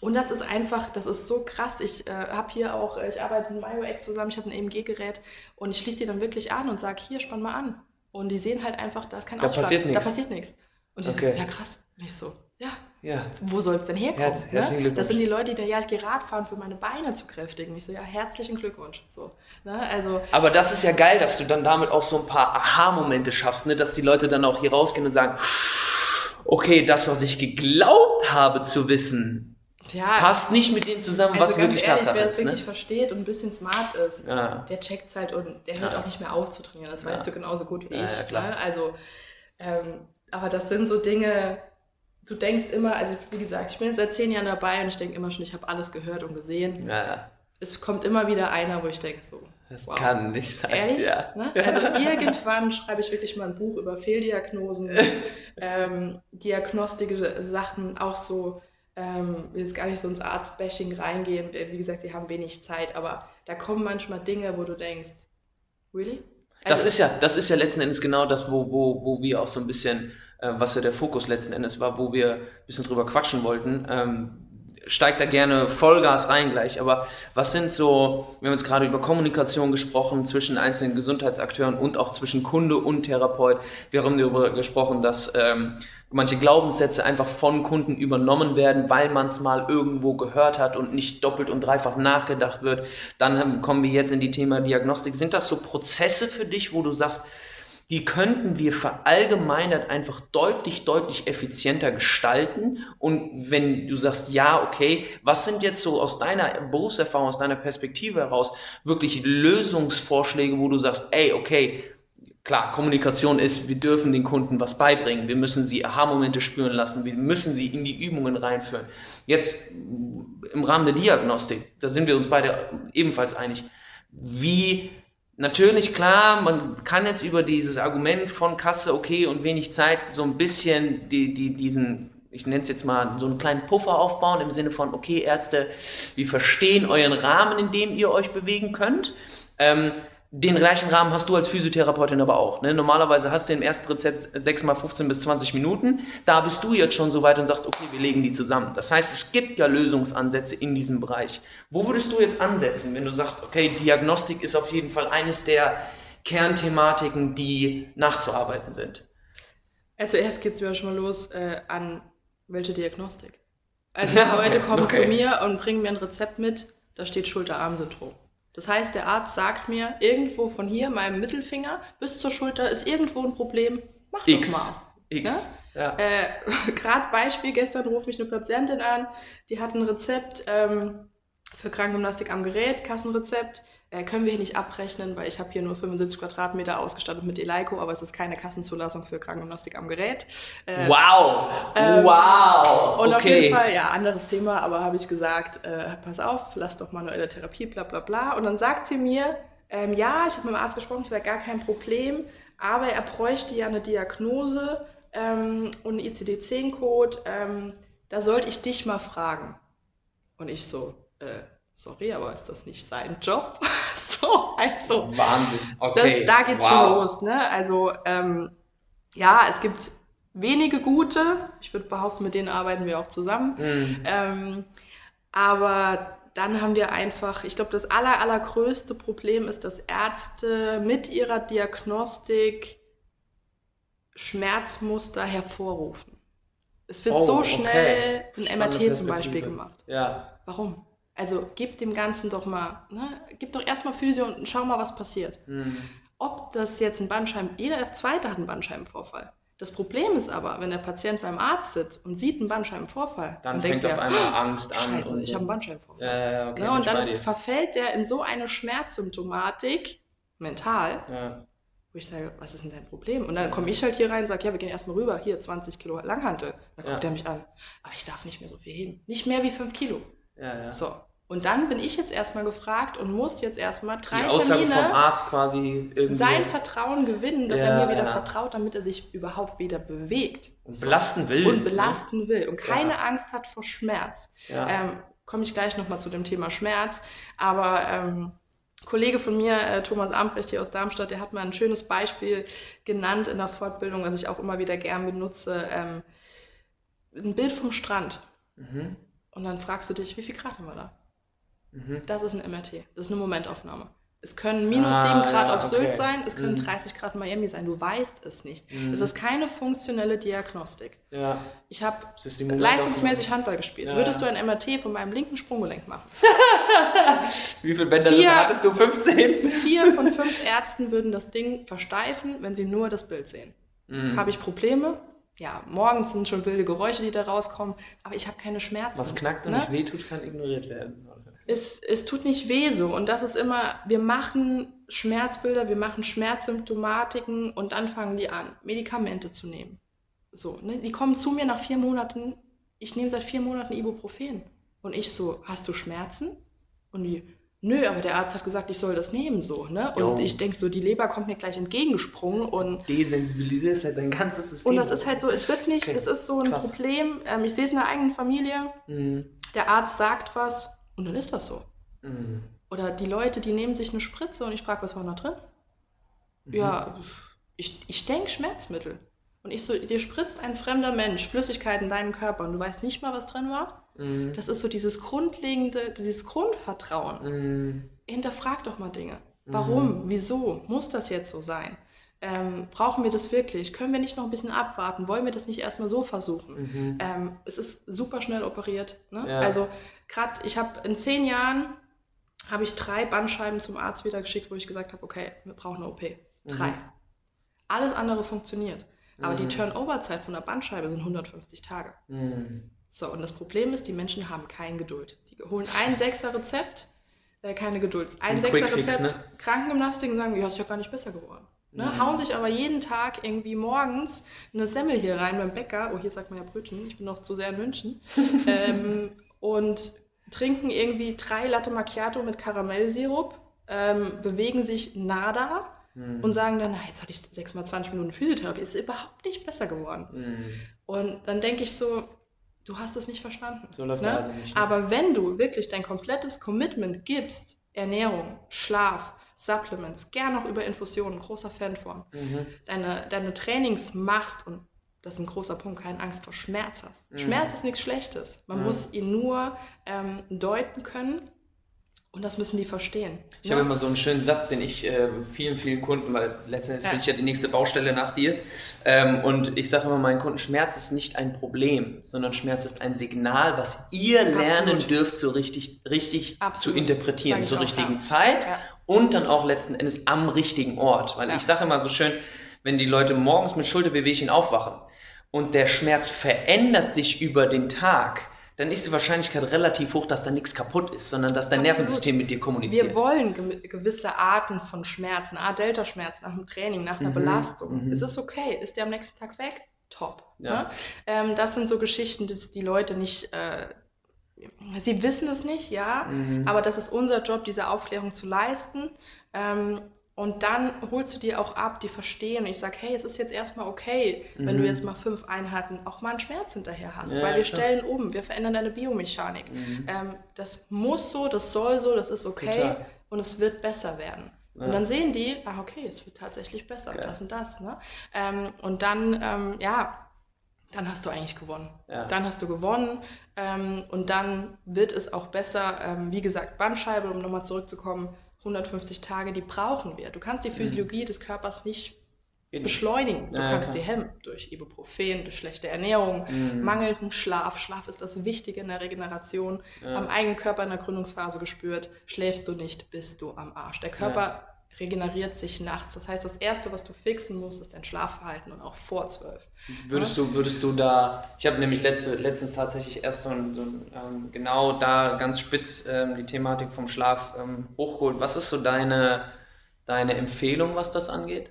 [SPEAKER 2] und das ist einfach, das ist so krass. Ich äh, habe hier auch, ich arbeite mit MyoAct zusammen, ich habe ein EMG-Gerät und ich schließe die dann wirklich an und sage, hier, spann mal an. Und die sehen halt einfach, da ist kein
[SPEAKER 1] Da passiert
[SPEAKER 2] Da passiert nichts. Und die
[SPEAKER 1] Okay.
[SPEAKER 2] so, ja krass. Und ich so, ja,
[SPEAKER 1] Ja.
[SPEAKER 2] wo soll es denn herkommen?
[SPEAKER 1] Herz- herzlichen
[SPEAKER 2] ne?
[SPEAKER 1] Glückwunsch.
[SPEAKER 2] Das sind die Leute, die ja, ich gehe Radfahren für meine Beine zu kräftigen. Ich so, ja, herzlichen Glückwunsch. So, ne? Also,
[SPEAKER 1] Aber das ist ja geil, dass du dann damit auch so ein paar Aha-Momente schaffst, ne? dass die Leute dann auch hier rausgehen und sagen, okay, das, was ich geglaubt habe zu wissen,
[SPEAKER 2] ja,
[SPEAKER 1] passt nicht mit dem zusammen,
[SPEAKER 2] also
[SPEAKER 1] was
[SPEAKER 2] ganz
[SPEAKER 1] wirklich
[SPEAKER 2] ehrlich,
[SPEAKER 1] Tatsache
[SPEAKER 2] wer es.
[SPEAKER 1] Ne?
[SPEAKER 2] wirklich versteht und ein bisschen smart ist,
[SPEAKER 1] Ja.
[SPEAKER 2] der checkt halt und der hört
[SPEAKER 1] Ja.
[SPEAKER 2] auch nicht mehr auf zu trainieren. Das weißt du genauso gut wie ich.
[SPEAKER 1] ja, klar.
[SPEAKER 2] Ne? Also, ähm, aber das sind so Dinge, du denkst immer, also wie gesagt, ich bin jetzt seit zehn Jahren dabei und ich denke immer schon, ich habe alles gehört und gesehen.
[SPEAKER 1] ja,
[SPEAKER 2] Es kommt immer wieder einer, wo ich denke so,
[SPEAKER 1] das
[SPEAKER 2] wow.
[SPEAKER 1] kann nicht sein.
[SPEAKER 2] Ehrlich?
[SPEAKER 1] Ja.
[SPEAKER 2] Ne? Also irgendwann schreibe ich wirklich mal ein Buch über Fehldiagnosen, [LAUGHS] ähm, diagnostische Sachen, auch so, ähm, will jetzt gar nicht so ins Arztbashing reingehen. Wie gesagt, sie haben wenig Zeit, aber da kommen manchmal Dinge, wo du denkst, really?
[SPEAKER 1] Das
[SPEAKER 2] Also,
[SPEAKER 1] ist ja, das ist ja letzten Endes genau das, wo, wo, wo wir auch so ein bisschen, äh, was ja der Fokus letzten Endes war, wo wir ein bisschen drüber quatschen wollten. Ähm, steigt da gerne Vollgas rein gleich, aber was sind so, wir haben jetzt gerade über Kommunikation gesprochen zwischen einzelnen Gesundheitsakteuren und auch zwischen Kunde und Therapeut. Wir haben darüber gesprochen, dass ähm, manche Glaubenssätze einfach von Kunden übernommen werden, weil man es mal irgendwo gehört hat und nicht doppelt und dreifach nachgedacht wird. Dann kommen wir jetzt in die Thema Diagnostik. Sind das so Prozesse für dich, wo du sagst, die könnten wir verallgemeinert einfach deutlich, deutlich effizienter gestalten. Und wenn du sagst, ja, okay, was sind jetzt so aus deiner Berufserfahrung, aus deiner Perspektive heraus wirklich Lösungsvorschläge, wo du sagst, ey, okay, klar, Kommunikation ist, wir dürfen den Kunden was beibringen, wir müssen sie Aha-Momente spüren lassen, wir müssen sie in die Übungen reinführen. Jetzt im Rahmen der Diagnostik, da sind wir uns beide ebenfalls einig, wie Natürlich, klar, man kann jetzt über dieses Argument von Kasse, okay, und wenig Zeit so ein bisschen die, die, diesen, ich nenne es jetzt mal, so einen kleinen Puffer aufbauen im Sinne von, okay, Ärzte, wir verstehen euren Rahmen, in dem ihr euch bewegen könnt. Ähm, den gleichen Rahmen hast du als Physiotherapeutin aber auch. Ne? Normalerweise hast du im ersten Rezept 6 mal 15 bis 20 Minuten. Da bist du jetzt schon so weit und sagst, okay, wir legen die zusammen. Das heißt, es gibt ja Lösungsansätze in diesem Bereich. Wo würdest du jetzt ansetzen, wenn du sagst, okay, Diagnostik ist auf jeden Fall eines der Kernthematiken, die nachzuarbeiten sind?
[SPEAKER 2] Also erst geht es mir schon mal los äh, an welche Diagnostik. Also die [LAUGHS] Leute kommen okay. zu mir und bringen mir ein Rezept mit, da steht Schulter-Arm-Syndrom. Das heißt, der Arzt sagt mir, irgendwo von hier, meinem Mittelfinger bis zur Schulter ist irgendwo ein Problem, mach X. doch mal. X. Ja? Ja. Äh, [LAUGHS] Gerade Beispiel, gestern ruft mich eine Patientin an, die hat ein Rezept ähm, für Krankengymnastik am Gerät, Kassenrezept. Äh, können wir hier nicht abrechnen, weil ich habe hier nur 75 Quadratmeter ausgestattet mit Eleiko, aber es ist keine Kassenzulassung für Krankengymnastik am Gerät.
[SPEAKER 1] Äh, wow! Ähm, wow!
[SPEAKER 2] Und okay. auf jeden Fall, ja, anderes Thema, aber habe ich gesagt, äh, pass auf, lass doch manuelle Therapie, bla bla bla. Und dann sagt sie mir, ähm, ja, ich habe mit dem Arzt gesprochen, es wäre gar kein Problem, aber er bräuchte ja eine Diagnose ähm, und einen ICD-10-Code. Ähm, da sollte ich dich mal fragen. Und ich so, äh, sorry, aber ist das nicht sein Job? [LAUGHS] so, also.
[SPEAKER 1] Wahnsinn. Okay.
[SPEAKER 2] Das, da geht's wow. schon los, ne? Also, ähm, ja, es gibt wenige gute. Ich würde behaupten, mit denen arbeiten wir auch zusammen. Mhm. Ähm, aber dann haben wir einfach, ich glaube, das aller, allergrößte Problem ist, dass Ärzte mit ihrer Diagnostik Schmerzmuster hervorrufen. Es wird oh, so schnell okay. ein MRT zum Beispiel gemacht.
[SPEAKER 1] Ja.
[SPEAKER 2] Warum? Also gib dem Ganzen doch mal, ne, gib doch erstmal Physio und schau mal, was passiert. Mhm. Ob das jetzt ein Bandscheiben, jeder zweite hat einen Bandscheibenvorfall. Das Problem ist aber, wenn der Patient beim Arzt sitzt und sieht einen Bandscheibenvorfall,
[SPEAKER 1] dann, fängt denkt auf einmal Angst an.
[SPEAKER 2] Scheiße, und ich so. habe einen Bandscheibenvorfall.
[SPEAKER 1] Ja, ja, okay,
[SPEAKER 2] ne, und dann verfällt der in so eine Schmerzsymptomatik, mental, ja. wo ich sage, was ist denn dein Problem? Und dann komme ich halt hier rein und sage, ja, wir gehen erstmal rüber, hier 20 Kilo Langhantel. Dann guckt er mich an, aber ich darf nicht mehr so viel heben. Nicht mehr wie 5 Kilo.
[SPEAKER 1] Ja, ja.
[SPEAKER 2] So, und dann bin ich jetzt erstmal gefragt und muss jetzt erstmal drei
[SPEAKER 1] Die Aussage
[SPEAKER 2] Termine
[SPEAKER 1] vom Arzt quasi
[SPEAKER 2] irgendwie sein Vertrauen gewinnen, dass ja, er mir wieder ja. vertraut, damit er sich überhaupt wieder bewegt.
[SPEAKER 1] Und belasten will.
[SPEAKER 2] Und belasten ne? will. Und keine ja. Angst hat vor Schmerz. Ähm, Komme ich gleich nochmal zu dem Thema Schmerz. Aber ähm, Kollege von mir, äh, Thomas Ambrecht hier aus Darmstadt, der hat mal ein schönes Beispiel genannt in der Fortbildung, was ich auch immer wieder gern benutze. Ähm, ein Bild vom Strand. Mhm. Und dann fragst du dich, wie viel Grad haben wir da? Mhm. Das ist ein MRT. Das ist eine Momentaufnahme. Es können minus ah, 7 Grad ja, auf Sylt okay. sein, es können mhm. 30 Grad in Miami sein. Du weißt es nicht. Mhm. Es ist keine funktionelle Diagnostik.
[SPEAKER 1] Ja.
[SPEAKER 2] Ich habe leistungsmäßig Handball gespielt. Ja. Würdest du ein MRT von meinem linken Sprunggelenk machen? [LAUGHS]
[SPEAKER 1] Wie viele Bänder vier, hattest du? 15?
[SPEAKER 2] Vier von fünf Ärzten würden das Ding versteifen, wenn sie nur das Bild sehen. Mhm. Habe ich Probleme? ja, morgens sind schon wilde Geräusche, die da rauskommen, aber ich habe keine Schmerzen.
[SPEAKER 1] Was knackt und ne? nicht wehtut, kann ignoriert werden.
[SPEAKER 2] Es, es tut nicht weh so. Und das ist immer, wir machen Schmerzbilder, wir machen Schmerzsymptomatiken und dann fangen die an, Medikamente zu nehmen. So, ne? Die kommen zu mir nach vier Monaten, ich nehme seit vier Monaten Ibuprofen. Und ich so, hast du Schmerzen? Und die, nö, aber der Arzt hat gesagt, ich soll das nehmen, so, ne? Und jo. ich denke so, die Leber kommt mir gleich entgegengesprungen und.
[SPEAKER 1] Desensibilisierst halt dein ganzes System.
[SPEAKER 2] Und das ist halt so, es wird nicht, okay. es ist so ein Krass. Problem. Ähm, ich sehe es in der eigenen Familie. Mhm. Der Arzt sagt was und dann ist das so. Mhm. Oder die Leute, die nehmen sich eine Spritze und ich frage, was war da drin? Mhm. Ja, ich, ich denke Schmerzmittel. Und ich so, dir spritzt ein fremder Mensch Flüssigkeit in deinen Körper und du weißt nicht mal, was drin war. Mhm. Das ist so dieses grundlegende, dieses Grundvertrauen. Mhm. Hinterfrag doch mal Dinge. Warum? Mhm. Wieso? Muss das jetzt so sein? Ähm, brauchen wir das wirklich? Können wir nicht noch ein bisschen abwarten? Wollen wir das nicht erstmal so versuchen? Mhm. Ähm, es ist super schnell operiert. Ne? Ja. Also gerade, ich habe in zehn Jahren habe ich drei Bandscheiben zum Arzt wieder geschickt, wo ich gesagt habe, okay, wir brauchen eine OP. Drei. Mhm. Alles andere funktioniert. Aber mhm. die Turnover-Zeit von der Bandscheibe sind 150 Tage. Mhm. So, und das Problem ist, die Menschen haben keine Geduld. Die holen ein Sechser-Rezept, äh, keine Geduld. Ein Sechser-Rezept, ne? Krankengymnastik und sagen, ja, ist ja gar nicht besser geworden. Ne? Mhm. Hauen sich aber jeden Tag irgendwie morgens eine Semmel hier rein beim Bäcker. Oh, hier sagt man ja Brötchen, ich bin noch zu sehr in München. [LAUGHS] ähm, und trinken irgendwie drei Latte Macchiato mit Karamellsirup, ähm, bewegen sich nada mhm. und sagen dann, na, jetzt hatte ich sechs mal 20 Minuten Physiotherapie, ist überhaupt nicht besser geworden. Mhm. Und dann denke ich so, du hast es nicht verstanden.
[SPEAKER 1] So läuft ne? also nicht.
[SPEAKER 2] Ne? Aber wenn du wirklich dein komplettes Commitment gibst, Ernährung, Schlaf, Supplements, gerne auch über Infusionen, großer Fan von, mhm. deine, deine Trainings machst und das ist ein großer Punkt, keine Angst vor Schmerz hast. Mhm. Schmerz ist nichts Schlechtes. Man mhm. muss ihn nur ähm, deuten können und das müssen die verstehen.
[SPEAKER 1] Ich ne? habe immer so einen schönen Satz, den ich äh, vielen, vielen Kunden, weil letztendlich ja. bin ich ja die nächste Baustelle nach dir. Ähm, und ich sage immer meinen Kunden, Schmerz ist nicht ein Problem, sondern Schmerz ist ein Signal, was ihr Absolut. lernen dürft, so richtig, richtig zu interpretieren, zur richtigen ja. Zeit ja. Und dann auch letzten Endes am richtigen Ort. Weil ich sage immer so schön, wenn die Leute morgens mit Schulterbewegungen aufwachen und der Schmerz verändert sich über den Tag, dann ist die Wahrscheinlichkeit relativ hoch, dass da nichts kaputt ist, sondern dass dein Absolut. Nervensystem mit dir kommuniziert.
[SPEAKER 2] Wir wollen gewisse Arten von Schmerzen, Art Delta-Schmerz nach dem Training, nach einer mhm. Belastung. Mhm. Ist es okay? Ist der am nächsten Tag weg? Top. Ja. Ne? Ähm, das sind so Geschichten, die die Leute nicht. Äh, sie wissen es nicht, ja, mhm. aber das ist unser Job, diese Aufklärung zu leisten. Ähm, und dann holst du dir auch ab, die verstehen. Und ich sage, hey, es ist jetzt erstmal okay, mhm. wenn du mhm. jetzt mal fünf Einheiten auch mal einen Schmerz hinterher hast. Ja, weil wir klar. stellen um, wir verändern deine Biomechanik. Mhm. Ähm, das muss so, das soll so, das ist okay Total. und es wird besser werden. Ja. Und dann sehen die, ah, okay, es wird tatsächlich besser, Geil. das und das. Ne? Ähm, und dann, ähm, ja, dann hast du eigentlich gewonnen. Ja. Dann hast du gewonnen ähm, und dann wird es auch besser. Ähm, wie gesagt, Bandscheibe, um nochmal zurückzukommen, 150 Tage, die brauchen wir. Du kannst die mhm. Physiologie mhm. des Körpers nicht beschleunigen. Du ja, kannst sie hemmen durch Ibuprofen, durch schlechte Ernährung, mhm. mangelnden Schlaf. Schlaf ist das Wichtige in der Regeneration. Ja. Am eigenen Körper in der Gründungsphase gespürt, schläfst du nicht, bist du am Arsch. Der Körper regeneriert sich nachts. Das heißt, das Erste, was du fixen musst, ist dein Schlafverhalten und auch vor zwölf.
[SPEAKER 1] Würdest ja? du, würdest du da, ich habe nämlich letzte, letztens tatsächlich erst so, ein, so ein, ähm, genau da ganz spitz ähm, die Thematik vom Schlaf ähm, hochgeholt. Was ist so deine, deine Empfehlung, was das angeht?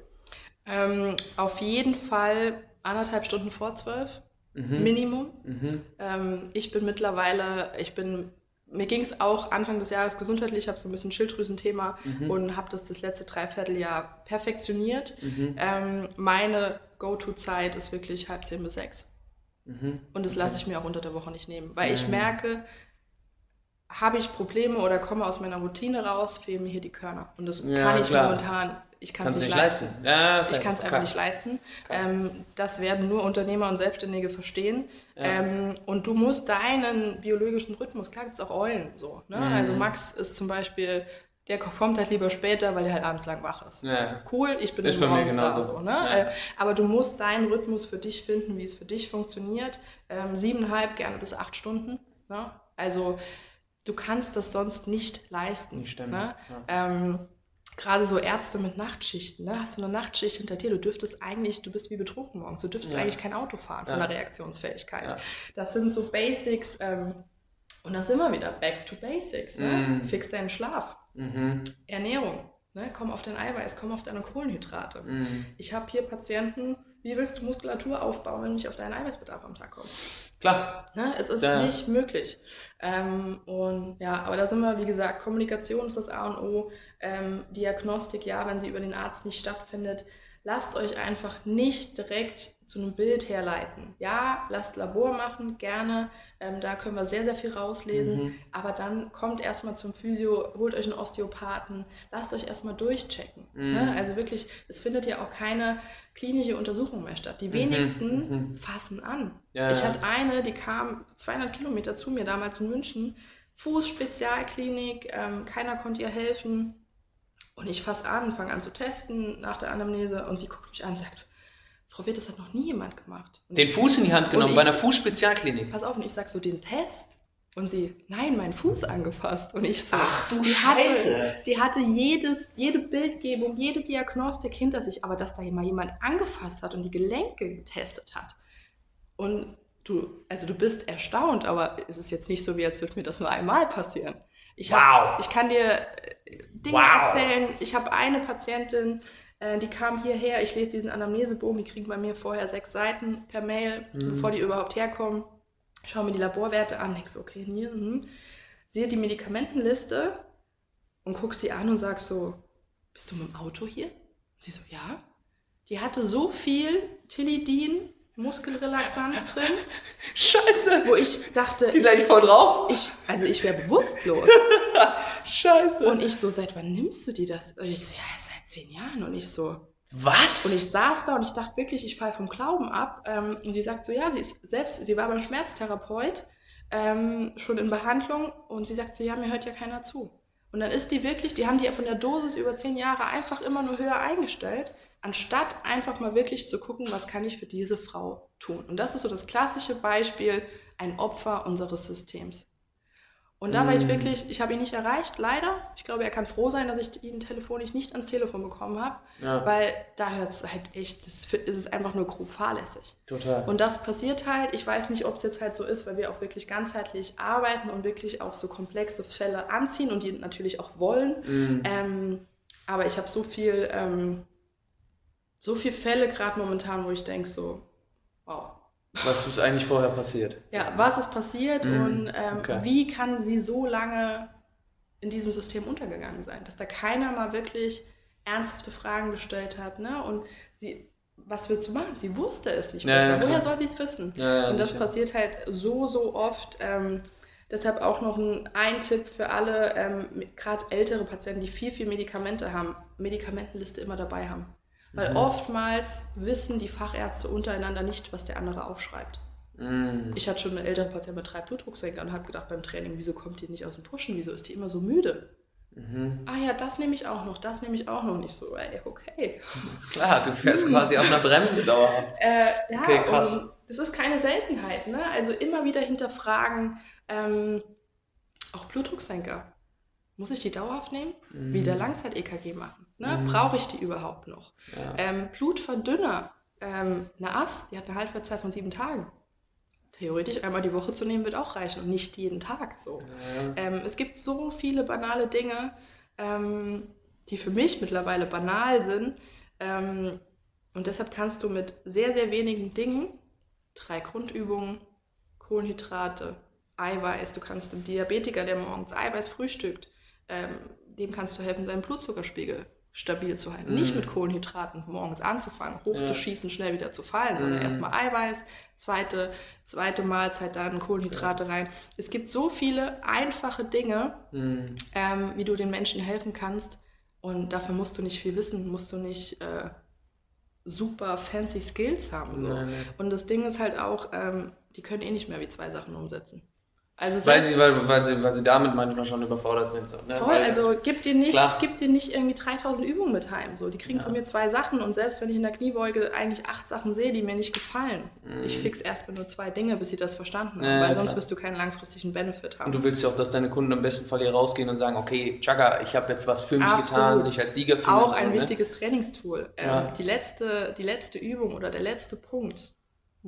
[SPEAKER 2] Ähm, auf jeden Fall anderthalb Stunden vor zwölf. Mhm. Minimum. Mhm. Ähm, ich bin mittlerweile, ich bin mir ging es auch Anfang des Jahres gesundheitlich, ich habe so ein bisschen Schilddrüsenthema mhm. und habe das das letzte Dreivierteljahr perfektioniert. Mhm. Ähm, meine Go-To-Zeit ist wirklich halb zehn bis sechs. Mhm. Und das lasse ich mir auch unter der Woche nicht nehmen, weil ich merke, habe ich Probleme oder komme aus meiner Routine raus, fehlen mir hier die Körner. Und das ja, kann ich klar. momentan ich kann es nicht leisten. leisten. Ja, ich kann es einfach nicht leisten. Ähm, das werden nur Unternehmer und Selbstständige verstehen. Ja. Ähm, und du musst deinen biologischen Rhythmus, klar gibt es auch Eulen so. Ne? Mhm. Also Max ist zum Beispiel, der kommt halt lieber später, weil der halt abends lang wach ist. Ja. Cool, ich bin ist im Morgenstar so. Ne? Äh, aber du musst deinen Rhythmus für dich finden, wie es für dich funktioniert. Ähm, siebeneinhalb, gerne bis acht Stunden. Ne? Also du kannst das sonst nicht leisten. Nicht stimmt. Ne? Ja. Ähm, gerade so Ärzte mit Nachtschichten, ne? hast du eine Nachtschicht hinter dir, du dürftest eigentlich, du bist wie betrunken morgens, du dürftest ja. eigentlich kein Auto fahren von ja. der Reaktionsfähigkeit. Ja. Das sind so Basics ähm, und das immer wieder back to Basics. Ne? Mm. Fix deinen Schlaf, mhm. Ernährung, ne? komm auf dein Eiweiß, komm auf deine Kohlenhydrate. Mm. Ich habe hier Patienten, wie willst du Muskulatur aufbauen, wenn du nicht auf deinen Eiweißbedarf am Tag kommst?
[SPEAKER 1] Klar.
[SPEAKER 2] Ne? Es ist ja. nicht möglich. Ähm, und ja, aber da sind wir, wie gesagt, Kommunikation ist das A und O. Ähm, Diagnostik, ja, wenn sie über den Arzt nicht stattfindet, lasst euch einfach nicht direkt zu einem Bild herleiten. Ja, lasst Labor machen, gerne. Ähm, da können wir sehr, sehr viel rauslesen. Mhm. Aber dann kommt erstmal zum Physio, holt euch einen Osteopathen, lasst euch erstmal durchchecken. Mhm. Ne? Also wirklich, es findet ja auch keine klinische Untersuchung mehr statt. Die mhm. wenigsten mhm. fassen an. Ja, ich hatte eine, die kam 200 Kilometer zu mir damals in München, Fußspezialklinik, ähm, keiner konnte ihr helfen. Und ich fasse an, fange an zu testen nach der Anamnese und sie guckt mich an und sagt, Frau Witt, das hat noch nie jemand gemacht.
[SPEAKER 1] Und den Fuß in die Hand genommen, ich, bei einer Fußspezialklinik.
[SPEAKER 2] Pass auf, und ich sag so, den Test. Und sie, nein, meinen Fuß angefasst. Und ich so,
[SPEAKER 1] Ach du die Scheiße.
[SPEAKER 2] Hatte, die hatte jedes, jede Bildgebung, jede Diagnostik hinter sich, aber dass da mal jemand angefasst hat und die Gelenke getestet hat. Und du, also du bist erstaunt, aber es ist jetzt nicht so, wie als würde mir das nur einmal passieren. Ich, hab, wow. ich kann dir Dinge wow. erzählen. Ich habe eine Patientin, äh, die kam hierher, ich lese diesen Anamnesebogen, die kriegen bei mir vorher sechs Seiten per Mail, mhm. bevor die überhaupt herkommen. Schau mir die Laborwerte an, so, okay, hier, hm. Sehe die Medikamentenliste und guck sie an und sag so, bist du mit dem Auto hier? Und sie so, ja. Die hatte so viel Tilidin, Muskelrelaxanz drin. [LAUGHS]
[SPEAKER 1] Scheiße!
[SPEAKER 2] Wo ich dachte,
[SPEAKER 1] Die ist eigentlich voll drauf.
[SPEAKER 2] ich, also ich wäre bewusstlos. [LAUGHS]
[SPEAKER 1] Scheiße!
[SPEAKER 2] Und ich so, seit wann nimmst du die das? Und ich so, ja, seit zehn Jahren. Und ich so,
[SPEAKER 1] Was?
[SPEAKER 2] und ich saß da und ich dachte wirklich, ich falle vom Glauben ab. Ähm, und sie sagt so, ja, sie ist selbst, sie war beim Schmerztherapeut, ähm, schon in Behandlung. Und sie sagt so, ja, mir hört ja keiner zu. Und dann ist die wirklich, die haben die ja von der Dosis über zehn Jahre einfach immer nur höher eingestellt, anstatt einfach mal wirklich zu gucken, was kann ich für diese Frau tun. Und das ist so das klassische Beispiel, ein Opfer unseres Systems. Und da war ich
[SPEAKER 1] Mm.
[SPEAKER 2] wirklich, ich habe ihn nicht erreicht, leider. Ich glaube, er kann froh sein, dass ich ihn telefonisch nicht ans Telefon bekommen habe,
[SPEAKER 1] ja,
[SPEAKER 2] weil da hört es halt echt, das ist es einfach nur grob fahrlässig.
[SPEAKER 1] total.
[SPEAKER 2] Und das passiert halt, ich weiß nicht, ob es jetzt halt so ist, weil wir auch wirklich ganzheitlich arbeiten und wirklich auch so komplexe Fälle anziehen und die natürlich auch wollen.
[SPEAKER 1] Mhm.
[SPEAKER 2] Ähm, aber ich habe so viel, ähm, so viel Fälle gerade momentan, wo ich denke so, wow.
[SPEAKER 1] Was ist eigentlich vorher passiert?
[SPEAKER 2] Ja, was ist passiert
[SPEAKER 1] Mhm,
[SPEAKER 2] und ähm,
[SPEAKER 1] okay.
[SPEAKER 2] wie kann sie so lange in diesem System untergegangen sein, dass da keiner mal wirklich ernsthafte Fragen gestellt hat, ne? Und sie, was willst du machen? Sie wusste es nicht
[SPEAKER 1] Ja,
[SPEAKER 2] besser.
[SPEAKER 1] ja.
[SPEAKER 2] Woher soll sie es wissen?
[SPEAKER 1] Ja, ja,
[SPEAKER 2] und das
[SPEAKER 1] sicher.
[SPEAKER 2] passiert halt so, so oft. Ähm, deshalb auch noch ein, ein Tipp für alle, ähm, gerade ältere Patienten, die viel, viel Medikamente haben, Medikamentenliste immer dabei haben. Weil
[SPEAKER 1] Mhm.
[SPEAKER 2] oftmals wissen die Fachärzte untereinander nicht, was der andere aufschreibt.
[SPEAKER 1] Mhm.
[SPEAKER 2] Ich hatte schon eine ältere Patientin mit drei Blutdrucksenker und habe gedacht beim Training, wieso kommt die nicht aus dem Pushen? Wieso ist die immer so müde?
[SPEAKER 1] Mhm.
[SPEAKER 2] Ah ja, das nehme ich auch noch, das nehme ich auch noch. Und ich so, ey, okay.
[SPEAKER 1] Ist klar, du fährst quasi auf einer Bremse dauerhaft.
[SPEAKER 2] Äh, ja,
[SPEAKER 1] Okay, krass.
[SPEAKER 2] das ist keine Seltenheit, ne? Also immer wieder hinterfragen, ähm, auch Blutdrucksenker. Muss ich die dauerhaft nehmen?
[SPEAKER 1] Mhm.
[SPEAKER 2] Wieder Langzeit-EKG machen. Ne?
[SPEAKER 1] Mhm.
[SPEAKER 2] Brauche ich die überhaupt noch?
[SPEAKER 1] Ja.
[SPEAKER 2] Ähm, Blutverdünner, ähm, eine Ast, die hat eine Halbwertszeit von sieben Tagen. Theoretisch einmal die Woche zu nehmen wird auch reichen und nicht jeden Tag so.
[SPEAKER 1] Ja.
[SPEAKER 2] Ähm, es gibt so viele banale Dinge, ähm, die für mich mittlerweile banal sind. Ähm, und deshalb kannst du mit sehr, sehr wenigen Dingen, drei Grundübungen, Kohlenhydrate, Eiweiß, du kannst dem Diabetiker, der morgens Eiweiß frühstückt, ähm, dem kannst du helfen, seinen Blutzuckerspiegel stabil zu halten. Nicht
[SPEAKER 1] Mhm.
[SPEAKER 2] mit Kohlenhydraten morgens anzufangen, hochzuschießen, schnell wieder zu fallen, sondern erstmal Eiweiß, zweite, zweite Mahlzeit dann Kohlenhydrate rein. Es gibt so viele einfache Dinge,
[SPEAKER 1] Mhm.
[SPEAKER 2] ähm, wie du den Menschen helfen kannst. Und dafür musst du nicht viel wissen, musst du nicht äh, super fancy Skills haben. So.
[SPEAKER 1] Nein, nein.
[SPEAKER 2] Und das Ding ist halt auch, ähm, die können eh nicht mehr wie zwei Sachen umsetzen. Also
[SPEAKER 1] Weil sie, weil, weil, sie, weil sie damit manchmal schon überfordert sind. So, ne?
[SPEAKER 2] voll,
[SPEAKER 1] weil
[SPEAKER 2] also gib dir, nicht,
[SPEAKER 1] klar.
[SPEAKER 2] gib dir nicht irgendwie 3000 Übungen mit heim. So. Die kriegen
[SPEAKER 1] Ja.
[SPEAKER 2] von mir zwei Sachen und selbst wenn ich in der Kniebeuge eigentlich acht Sachen sehe, die mir nicht gefallen,
[SPEAKER 1] Mhm.
[SPEAKER 2] ich fix erstmal nur zwei Dinge, bis sie das verstanden haben,
[SPEAKER 1] Ja,
[SPEAKER 2] weil
[SPEAKER 1] ja,
[SPEAKER 2] sonst
[SPEAKER 1] klar.
[SPEAKER 2] wirst du keinen langfristigen Benefit haben.
[SPEAKER 1] Und du willst ja auch, dass deine Kunden im besten Fall hier rausgehen und sagen, okay, Chaka, ich habe jetzt was für mich
[SPEAKER 2] Absolut.
[SPEAKER 1] getan, sich als Sieger fühlen.
[SPEAKER 2] auch ein
[SPEAKER 1] ne?
[SPEAKER 2] wichtiges Trainingstool. Ähm, die, letzte, die letzte Übung oder der letzte Punkt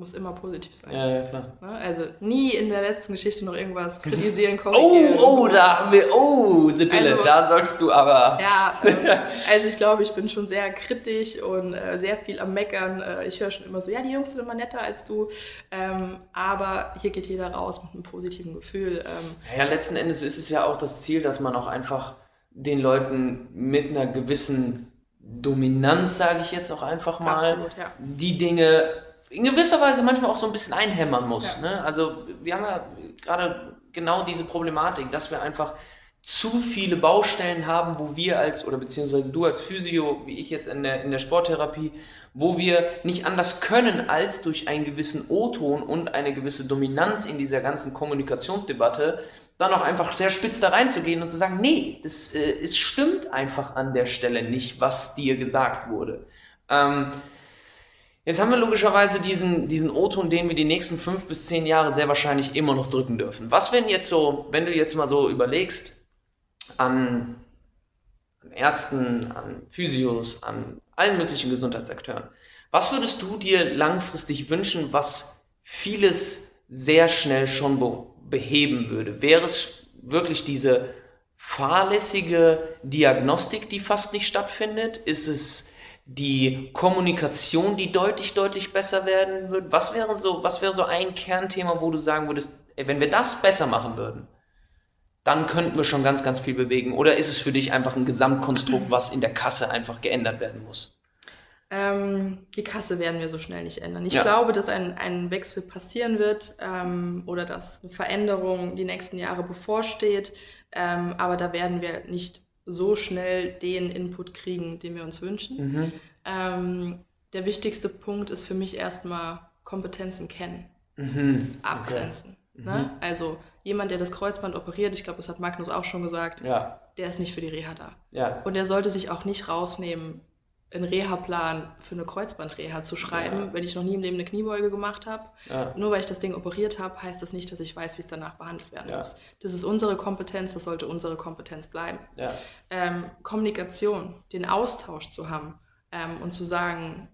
[SPEAKER 2] muss immer positiv sein.
[SPEAKER 1] Ja, ja, klar.
[SPEAKER 2] Ne? Also nie in der letzten Geschichte noch irgendwas [LAUGHS] kritisieren,
[SPEAKER 1] Oh,
[SPEAKER 2] korrigieren.
[SPEAKER 1] oh, da haben wir, oh, Sibylle,
[SPEAKER 2] Also-
[SPEAKER 1] da sollst du aber.
[SPEAKER 2] Ja, ähm, [LAUGHS] also ich glaube, ich bin schon sehr kritisch und äh, sehr viel am Meckern. Äh, ich höre schon immer so, ja, die Jungs sind immer netter als du. Ähm, aber hier geht jeder raus mit einem positiven Gefühl. Ähm,
[SPEAKER 1] Ja, letzten Endes ist es ja auch das Ziel, dass man auch einfach den Leuten mit einer gewissen Dominanz, sage ich jetzt auch einfach mal,
[SPEAKER 2] absolut, ja.
[SPEAKER 1] die Dinge in gewisser Weise manchmal auch so ein bisschen einhämmern muss.
[SPEAKER 2] Ja.
[SPEAKER 1] Ne? Also wir haben ja gerade genau diese Problematik, dass wir einfach zu viele Baustellen haben, wo wir als, oder beziehungsweise du als Physio, wie ich jetzt in der, in der Sporttherapie, wo wir nicht anders können, als durch einen gewissen O-Ton und eine gewisse Dominanz in dieser ganzen Kommunikationsdebatte dann auch einfach sehr spitz da reinzugehen und zu sagen, nee, das, äh, es stimmt einfach an der Stelle nicht, was dir gesagt wurde. Ähm, Jetzt haben wir logischerweise diesen, diesen O-Ton, den wir die nächsten fünf bis zehn Jahre sehr wahrscheinlich immer noch drücken dürfen. Was wenn jetzt so, wenn du jetzt mal so überlegst, an, an Ärzten, an Physios, an allen möglichen Gesundheitsakteuren, was würdest du dir langfristig wünschen, was vieles sehr schnell schon be beheben würde? Wäre es wirklich diese fahrlässige Diagnostik, die fast nicht stattfindet? Ist es die Kommunikation, die deutlich, deutlich besser werden wird? Was wäre so, was wäre so ein Kernthema, wo du sagen würdest, wenn wir das besser machen würden, dann könnten wir schon ganz, ganz viel bewegen? Oder ist es für dich einfach ein Gesamtkonstrukt, was in der Kasse einfach geändert werden muss?
[SPEAKER 2] Ähm, die Kasse werden wir so schnell nicht ändern. Ich
[SPEAKER 1] Ja.
[SPEAKER 2] glaube, dass ein, ein Wechsel passieren wird ähm, oder dass eine Veränderung die nächsten Jahre bevorsteht. Ähm, aber da werden wir nicht so schnell den Input kriegen, den wir uns wünschen.
[SPEAKER 1] Mhm.
[SPEAKER 2] Ähm, der wichtigste Punkt ist für mich erstmal Kompetenzen kennen,
[SPEAKER 1] Mhm.
[SPEAKER 2] abgrenzen.
[SPEAKER 1] Mhm.
[SPEAKER 2] Ne? Also jemand, der das Kreuzband operiert, ich glaube, das hat Magnus auch schon gesagt,
[SPEAKER 1] Ja,
[SPEAKER 2] der ist nicht für die Reha da.
[SPEAKER 1] ja.
[SPEAKER 2] Und der sollte sich auch nicht rausnehmen, einen Reha-Plan für eine Kreuzbandreha zu schreiben,
[SPEAKER 1] Ja.
[SPEAKER 2] wenn ich noch nie im Leben eine Kniebeuge gemacht habe.
[SPEAKER 1] ja.
[SPEAKER 2] Nur weil ich das Ding operiert habe, heißt das nicht, dass ich weiß, wie es danach behandelt werden
[SPEAKER 1] Ja.
[SPEAKER 2] muss. Das ist unsere Kompetenz, das sollte unsere Kompetenz bleiben. Ähm, Kommunikation, den Austausch zu haben ähm, und zu sagen,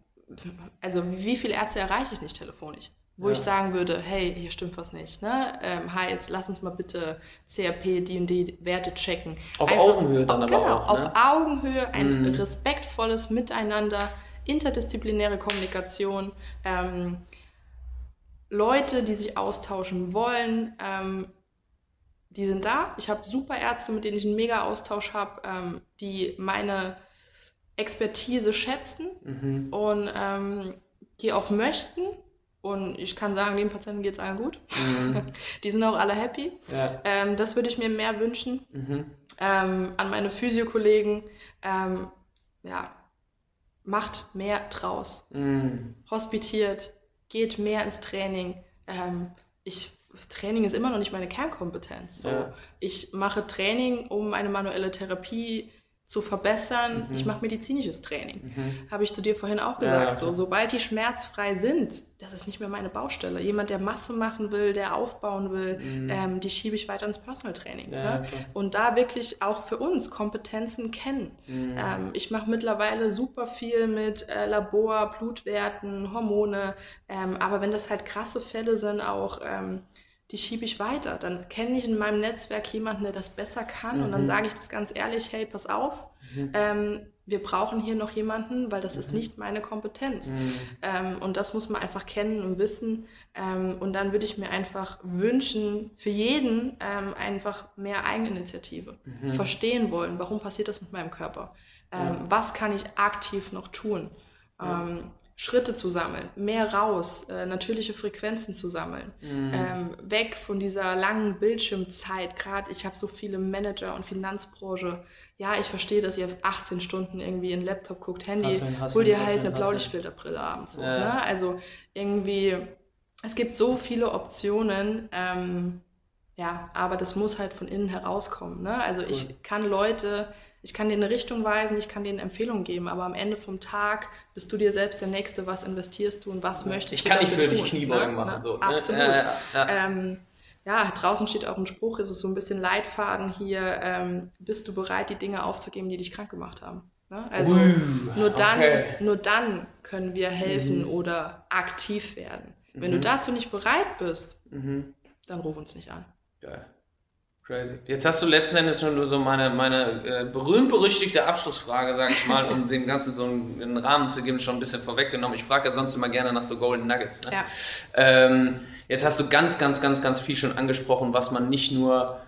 [SPEAKER 2] also wie viele Ärzte erreiche ich nicht telefonisch? Wo
[SPEAKER 1] Ja.
[SPEAKER 2] ich sagen würde, hey, hier stimmt was nicht. Ne? Ähm, heißt, lass uns mal bitte CRP, die und die Werte checken.
[SPEAKER 1] Auf Augenhöhe dann
[SPEAKER 2] auf,
[SPEAKER 1] aber
[SPEAKER 2] genau,
[SPEAKER 1] auch,
[SPEAKER 2] auf
[SPEAKER 1] ne?
[SPEAKER 2] Augenhöhe, ein
[SPEAKER 1] Mhm.
[SPEAKER 2] respektvolles Miteinander, interdisziplinäre Kommunikation, ähm, Leute, die sich austauschen wollen, ähm, die sind da. Ich habe super Ärzte, mit denen ich einen mega Austausch habe, ähm, die meine Expertise schätzen
[SPEAKER 1] Mhm.
[SPEAKER 2] und ähm, die auch möchten. Und ich kann sagen, den Patienten geht es allen gut.
[SPEAKER 1] Mhm. [LAUGHS]
[SPEAKER 2] Die sind auch alle happy.
[SPEAKER 1] Ja.
[SPEAKER 2] Ähm, das würde ich mir mehr wünschen
[SPEAKER 1] Mhm.
[SPEAKER 2] ähm, an meine Physiokollegen. Ähm, ja, macht mehr draus.
[SPEAKER 1] Mhm.
[SPEAKER 2] Hospitiert, geht mehr ins Training. Ähm, ich, Training ist immer noch nicht meine Kernkompetenz. So.
[SPEAKER 1] Ja.
[SPEAKER 2] Ich mache Training, um eine manuelle Therapie zu verbessern.
[SPEAKER 1] Mhm.
[SPEAKER 2] Ich mache medizinisches Training.
[SPEAKER 1] Mhm.
[SPEAKER 2] Habe ich zu dir vorhin auch gesagt.
[SPEAKER 1] ja,
[SPEAKER 2] so,
[SPEAKER 1] klar.
[SPEAKER 2] sobald die schmerzfrei sind, das ist nicht mehr meine Baustelle. Jemand, der Masse machen will, der aufbauen will,
[SPEAKER 1] Mhm.
[SPEAKER 2] ähm, die schiebe ich weiter ins Personal Training.
[SPEAKER 1] Ja,
[SPEAKER 2] ne?
[SPEAKER 1] klar.
[SPEAKER 2] Und da wirklich auch für uns Kompetenzen kennen.
[SPEAKER 1] Mhm.
[SPEAKER 2] Ähm, ich mache mittlerweile super viel mit äh, Labor, Blutwerten, Hormone, ähm, aber wenn das halt krasse Fälle sind, auch ähm, die schiebe ich weiter. Dann kenne ich in meinem Netzwerk jemanden, der das besser kann und dann
[SPEAKER 1] Mhm.
[SPEAKER 2] sage ich das ganz ehrlich, hey, pass auf,
[SPEAKER 1] Mhm.
[SPEAKER 2] ähm, wir brauchen hier noch jemanden, weil das ist
[SPEAKER 1] Mhm.
[SPEAKER 2] nicht meine Kompetenz.
[SPEAKER 1] Mhm.
[SPEAKER 2] Ähm, und das muss man einfach kennen und wissen. Ähm, und dann würde ich mir einfach wünschen, für jeden ähm, einfach mehr Eigeninitiative.
[SPEAKER 1] Mhm.
[SPEAKER 2] Verstehen wollen, warum passiert das mit meinem Körper? Ähm. Was kann ich aktiv noch tun?
[SPEAKER 1] Ja.
[SPEAKER 2] Schritte zu sammeln, mehr raus, äh, natürliche Frequenzen zu sammeln,
[SPEAKER 1] Mhm.
[SPEAKER 2] ähm, weg von dieser langen Bildschirmzeit. Gerade ich habe so viele Manager und Finanzbranche. Ja, ich verstehe, dass ihr 18 Stunden irgendwie in den Laptop guckt, Handy,
[SPEAKER 1] Hasseln, hasseln,
[SPEAKER 2] hol dir halt
[SPEAKER 1] hasseln,
[SPEAKER 2] eine. Blaulichtfilterbrille abends. So,
[SPEAKER 1] Ja.
[SPEAKER 2] ne? Also irgendwie, es gibt so viele Optionen. Ähm, ja, aber das muss halt von innen herauskommen. Ne? Also
[SPEAKER 1] Cool.
[SPEAKER 2] ich kann Leute, ich kann denen eine Richtung weisen, ich kann denen Empfehlungen geben, aber am Ende vom Tag bist du dir selbst der Nächste, was investierst du und was möchtest
[SPEAKER 1] ich
[SPEAKER 2] du
[SPEAKER 1] kann nicht für dich
[SPEAKER 2] tun,
[SPEAKER 1] Kniebeugen
[SPEAKER 2] ne?
[SPEAKER 1] machen. So, ne?
[SPEAKER 2] Absolut.
[SPEAKER 1] Ja, ja, ja.
[SPEAKER 2] Ähm, ja, draußen steht auch ein Spruch, ist es so ein bisschen Leitfaden hier, ähm, bist du bereit, die Dinge aufzugeben, die dich krank gemacht haben? Ne? Also
[SPEAKER 1] Ui,
[SPEAKER 2] nur dann,
[SPEAKER 1] okay.
[SPEAKER 2] nur dann können wir helfen
[SPEAKER 1] Mhm.
[SPEAKER 2] oder aktiv werden. Wenn
[SPEAKER 1] Mhm.
[SPEAKER 2] du dazu nicht bereit bist,
[SPEAKER 1] Mhm.
[SPEAKER 2] dann ruf uns nicht an.
[SPEAKER 1] Geil. Crazy. Jetzt hast du letzten Endes nur so meine, meine äh, berühmt-berüchtigte Abschlussfrage, sag ich mal, um [LAUGHS] dem Ganzen so einen, einen Rahmen zu geben, schon ein bisschen vorweggenommen. Ich frage ja sonst immer gerne nach so Golden Nuggets. Ne?
[SPEAKER 2] Ja.
[SPEAKER 1] Ähm, jetzt hast du ganz, ganz, ganz, ganz viel schon angesprochen, was man nicht nur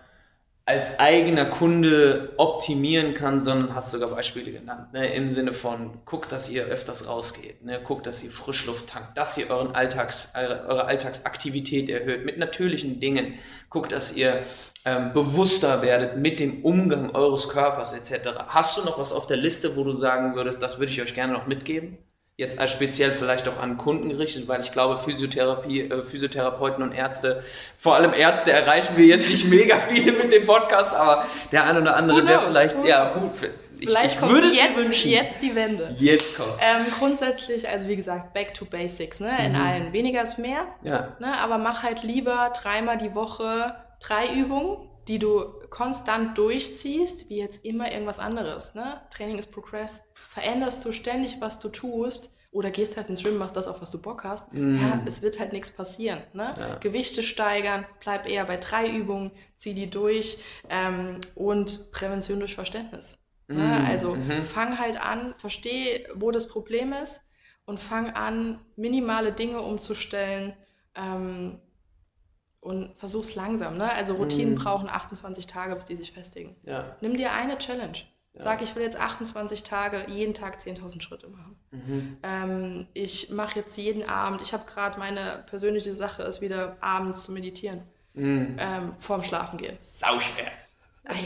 [SPEAKER 1] als eigener Kunde optimieren kann, sondern hast sogar Beispiele genannt. Ne? Im Sinne von, guckt, dass ihr öfters rausgeht, ne? guckt, dass ihr Frischluft tankt, dass ihr euren Alltags, eure, eure Alltagsaktivität erhöht mit natürlichen Dingen. Guckt, dass ihr ähm, bewusster werdet mit dem Umgang eures Körpers etc. Hast du noch was auf der Liste, wo du sagen würdest, das würde ich euch gerne noch mitgeben? Jetzt als speziell vielleicht auch an Kunden gerichtet, weil ich glaube, Physiotherapie, äh, Physiotherapeuten und Ärzte, vor allem Ärzte erreichen wir jetzt nicht mega viele mit dem Podcast, aber der ein oder andere, der
[SPEAKER 2] knows?
[SPEAKER 1] vielleicht,
[SPEAKER 2] Who
[SPEAKER 1] ja,
[SPEAKER 2] knows?
[SPEAKER 1] gut, ich,
[SPEAKER 2] Vielleicht
[SPEAKER 1] ich
[SPEAKER 2] kommt
[SPEAKER 1] würde es mir
[SPEAKER 2] jetzt,
[SPEAKER 1] wünschen.
[SPEAKER 2] jetzt die Wende.
[SPEAKER 1] Jetzt kommt.
[SPEAKER 2] Ähm, grundsätzlich, also wie gesagt, back to basics, ne? In
[SPEAKER 1] Mhm.
[SPEAKER 2] allen. Weniger ist mehr,
[SPEAKER 1] Ja,
[SPEAKER 2] ne? aber mach halt lieber dreimal die Woche drei Übungen, die du konstant durchziehst, wie jetzt immer irgendwas anderes. Ne? Training ist Progress. Veränderst du ständig, was du tust, oder gehst halt ins Gym, machst das, auf was du Bock hast,
[SPEAKER 1] Mhm.
[SPEAKER 2] ja, es wird halt nichts passieren. Ne?
[SPEAKER 1] Ja.
[SPEAKER 2] Gewichte steigern, bleib eher bei drei Übungen, zieh die durch ähm, und Prävention durch Verständnis. Ne?
[SPEAKER 1] Mhm,
[SPEAKER 2] Also
[SPEAKER 1] mhm.
[SPEAKER 2] fang halt an, versteh, wo das Problem ist und fang an, minimale Dinge umzustellen ähm, und versuch's langsam. Ne? Also Routinen
[SPEAKER 1] Mhm.
[SPEAKER 2] brauchen 28 Tage, bis die sich festigen.
[SPEAKER 1] ja.
[SPEAKER 2] Nimm dir eine Challenge. Ja. Sag, ich will jetzt 28 Tage jeden Tag 10.000 Schritte machen. Mhm. Ähm, ich mache jetzt jeden Abend, ich habe gerade meine persönliche Sache ist wieder abends zu meditieren. Mhm. Ähm, vorm Schlafen gehen.
[SPEAKER 1] Sau schwer.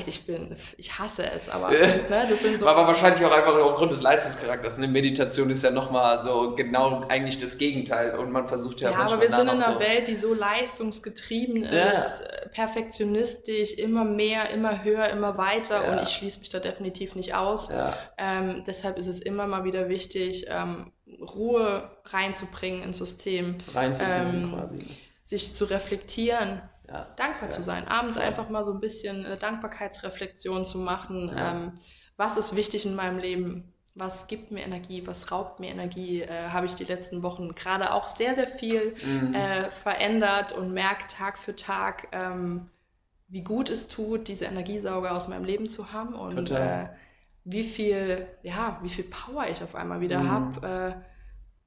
[SPEAKER 2] Ich bin, ich hasse es, aber ne,
[SPEAKER 1] das sind so. Aber wahrscheinlich auch einfach aufgrund des Leistungscharakters. Eine Meditation ist ja nochmal so genau eigentlich das Gegenteil und man versucht ja.
[SPEAKER 2] Ja, aber wir sind in einer so Welt, die so leistungsgetrieben ist, ja. perfektionistisch, immer mehr, immer höher, immer weiter ja. und ich schließe mich da definitiv nicht aus. Ja. Ähm, deshalb ist es immer mal wieder wichtig, ähm, Ruhe reinzubringen ins System. Reinzusehen ähm, quasi. Sich zu reflektieren ja. dankbar ja. zu sein. Abends ja. einfach mal so ein bisschen äh, Dankbarkeitsreflexion zu machen. Ähm, was ist wichtig in meinem Leben? Was gibt mir Energie? Was raubt mir Energie? Äh, Habe ich die letzten Wochen gerade auch sehr, sehr viel mhm. äh, verändert und merke Tag für Tag, ähm, wie gut es tut, diese Energiesauger aus meinem Leben zu haben und äh, wie viel, ja, wie viel Power ich auf einmal wieder mhm. habe äh,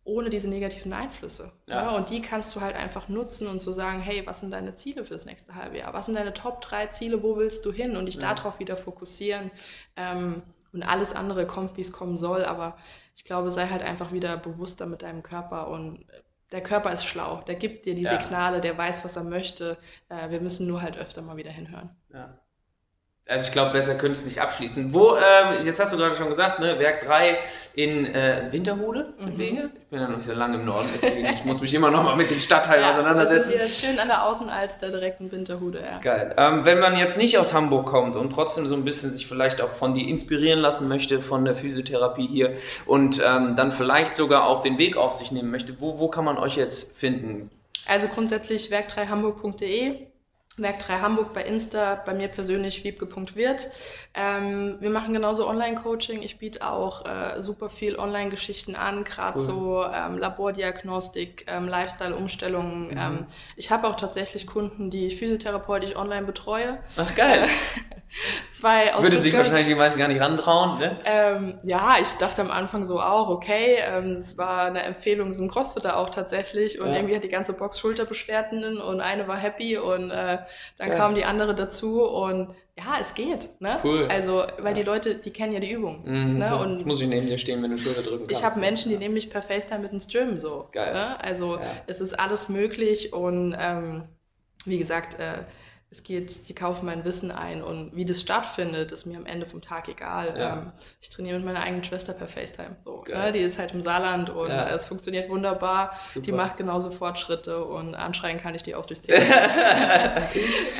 [SPEAKER 2] ohne diese negativen Einflüsse. Ja. ja. Und die kannst du halt einfach nutzen und so sagen, hey, was sind deine Ziele fürs nächste halbe Jahr? Was sind deine Top drei Ziele? Wo willst du hin? Und dich ja. darauf wieder fokussieren. Ähm, und alles andere kommt, wie es kommen soll. Aber ich glaube, sei halt einfach wieder bewusster mit deinem Körper und der Körper ist schlau. Der gibt dir die ja. Signale, der weiß, was er möchte. Äh, wir müssen nur halt öfter mal wieder hinhören.
[SPEAKER 1] Ja. Also ich glaube, besser könnte es nicht abschließen. Wo, ähm, jetzt hast du gerade schon gesagt, ne, Werk 3 in äh, Winterhude, mhm. Ich bin ja noch nicht so lange im Norden, deswegen ich muss mich immer noch mal mit den Stadtteilen [LAUGHS] ja, auseinandersetzen.
[SPEAKER 2] Das ist hier schön an der Außenalster direkt in Winterhude, ja.
[SPEAKER 1] Geil. Ähm, wenn man jetzt nicht aus Hamburg kommt und trotzdem so ein bisschen sich vielleicht auch von dir inspirieren lassen möchte, von der Physiotherapie hier und ähm, dann vielleicht sogar auch den Weg auf sich nehmen möchte, wo, wo kann man euch jetzt finden?
[SPEAKER 2] Also grundsätzlich werk3hamburg.de Werk 3 Hamburg bei Insta, bei mir persönlich wiebke.wirt. Ähm, wir machen genauso Online-Coaching. Ich biete auch äh, super viel Online-Geschichten an, gerade cool. so ähm, Labordiagnostik, ähm, Lifestyle-Umstellungen. Mhm. Ähm, ich habe auch tatsächlich Kunden, die ich physiotherapeutisch online betreue.
[SPEAKER 1] Ach geil. [LAUGHS] Zwei aus Würde sich wahrscheinlich die meisten gar nicht rantrauen, ne?
[SPEAKER 2] Ähm, ja, ich dachte am Anfang so auch, okay, ähm, es war eine Empfehlung, ein Crossfitter auch tatsächlich und ja. irgendwie hat die ganze Box Schulterbeschwerden und eine war happy und äh, dann ja. kam die andere dazu und ja, es geht. Ne? Cool. Also, weil ja. die Leute, die kennen ja die Übung.
[SPEAKER 1] Mhm, ne? und muss ich neben dir stehen, wenn du Schulter drücken
[SPEAKER 2] kannst. Ich habe Menschen, die nehmen mich per FaceTime mit ins Gym so. Geil. Ne? Also, ja. es ist alles möglich und ähm, wie gesagt, äh, es geht, die kaufen mein Wissen ein und wie das stattfindet, ist mir am Ende vom Tag egal. Ja. Ähm, ich trainiere mit meiner eigenen Schwester per FaceTime. So, ne? Die ist halt im Saarland und ja. es funktioniert wunderbar. Super. Die macht genauso Fortschritte und anschreien kann ich die auch durchs [LAUGHS] Telefon.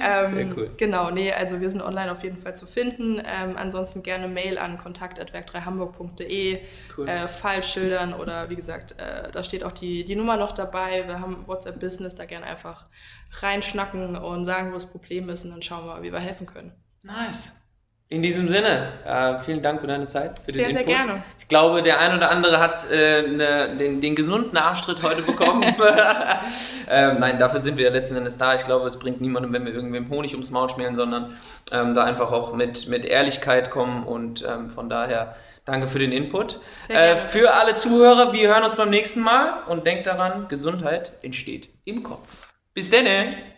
[SPEAKER 2] ähm, Sehr cool. Genau, nee, also wir sind online auf jeden Fall zu finden. Ähm, ansonsten gerne Mail an kontakt.werk3hamburg.de, cool. äh, Fall schildern oder wie gesagt, äh, da steht auch die, die Nummer noch dabei. Wir haben WhatsApp Business, da gerne einfach reinschnacken und sagen, wo das Problem ist und dann schauen wir, wie wir helfen können.
[SPEAKER 1] Nice. In diesem Sinne, äh, vielen Dank für deine Zeit, für
[SPEAKER 2] sehr, den Input. Sehr, sehr gerne.
[SPEAKER 1] Ich glaube, der ein oder andere hat äh, ne, den, den, gesunden Arschtritt heute bekommen. [LAUGHS] [LAUGHS] ähm, nein, dafür sind wir ja letzten Endes da. Ich glaube, es bringt niemandem, wenn wir irgendwem Honig ums Maul schmieren, sondern ähm, da einfach auch mit, mit Ehrlichkeit kommen und ähm, von daher danke für den Input. Äh, für alle Zuhörer, wir hören uns beim nächsten Mal und denkt daran, Gesundheit entsteht im Kopf. Bis dann!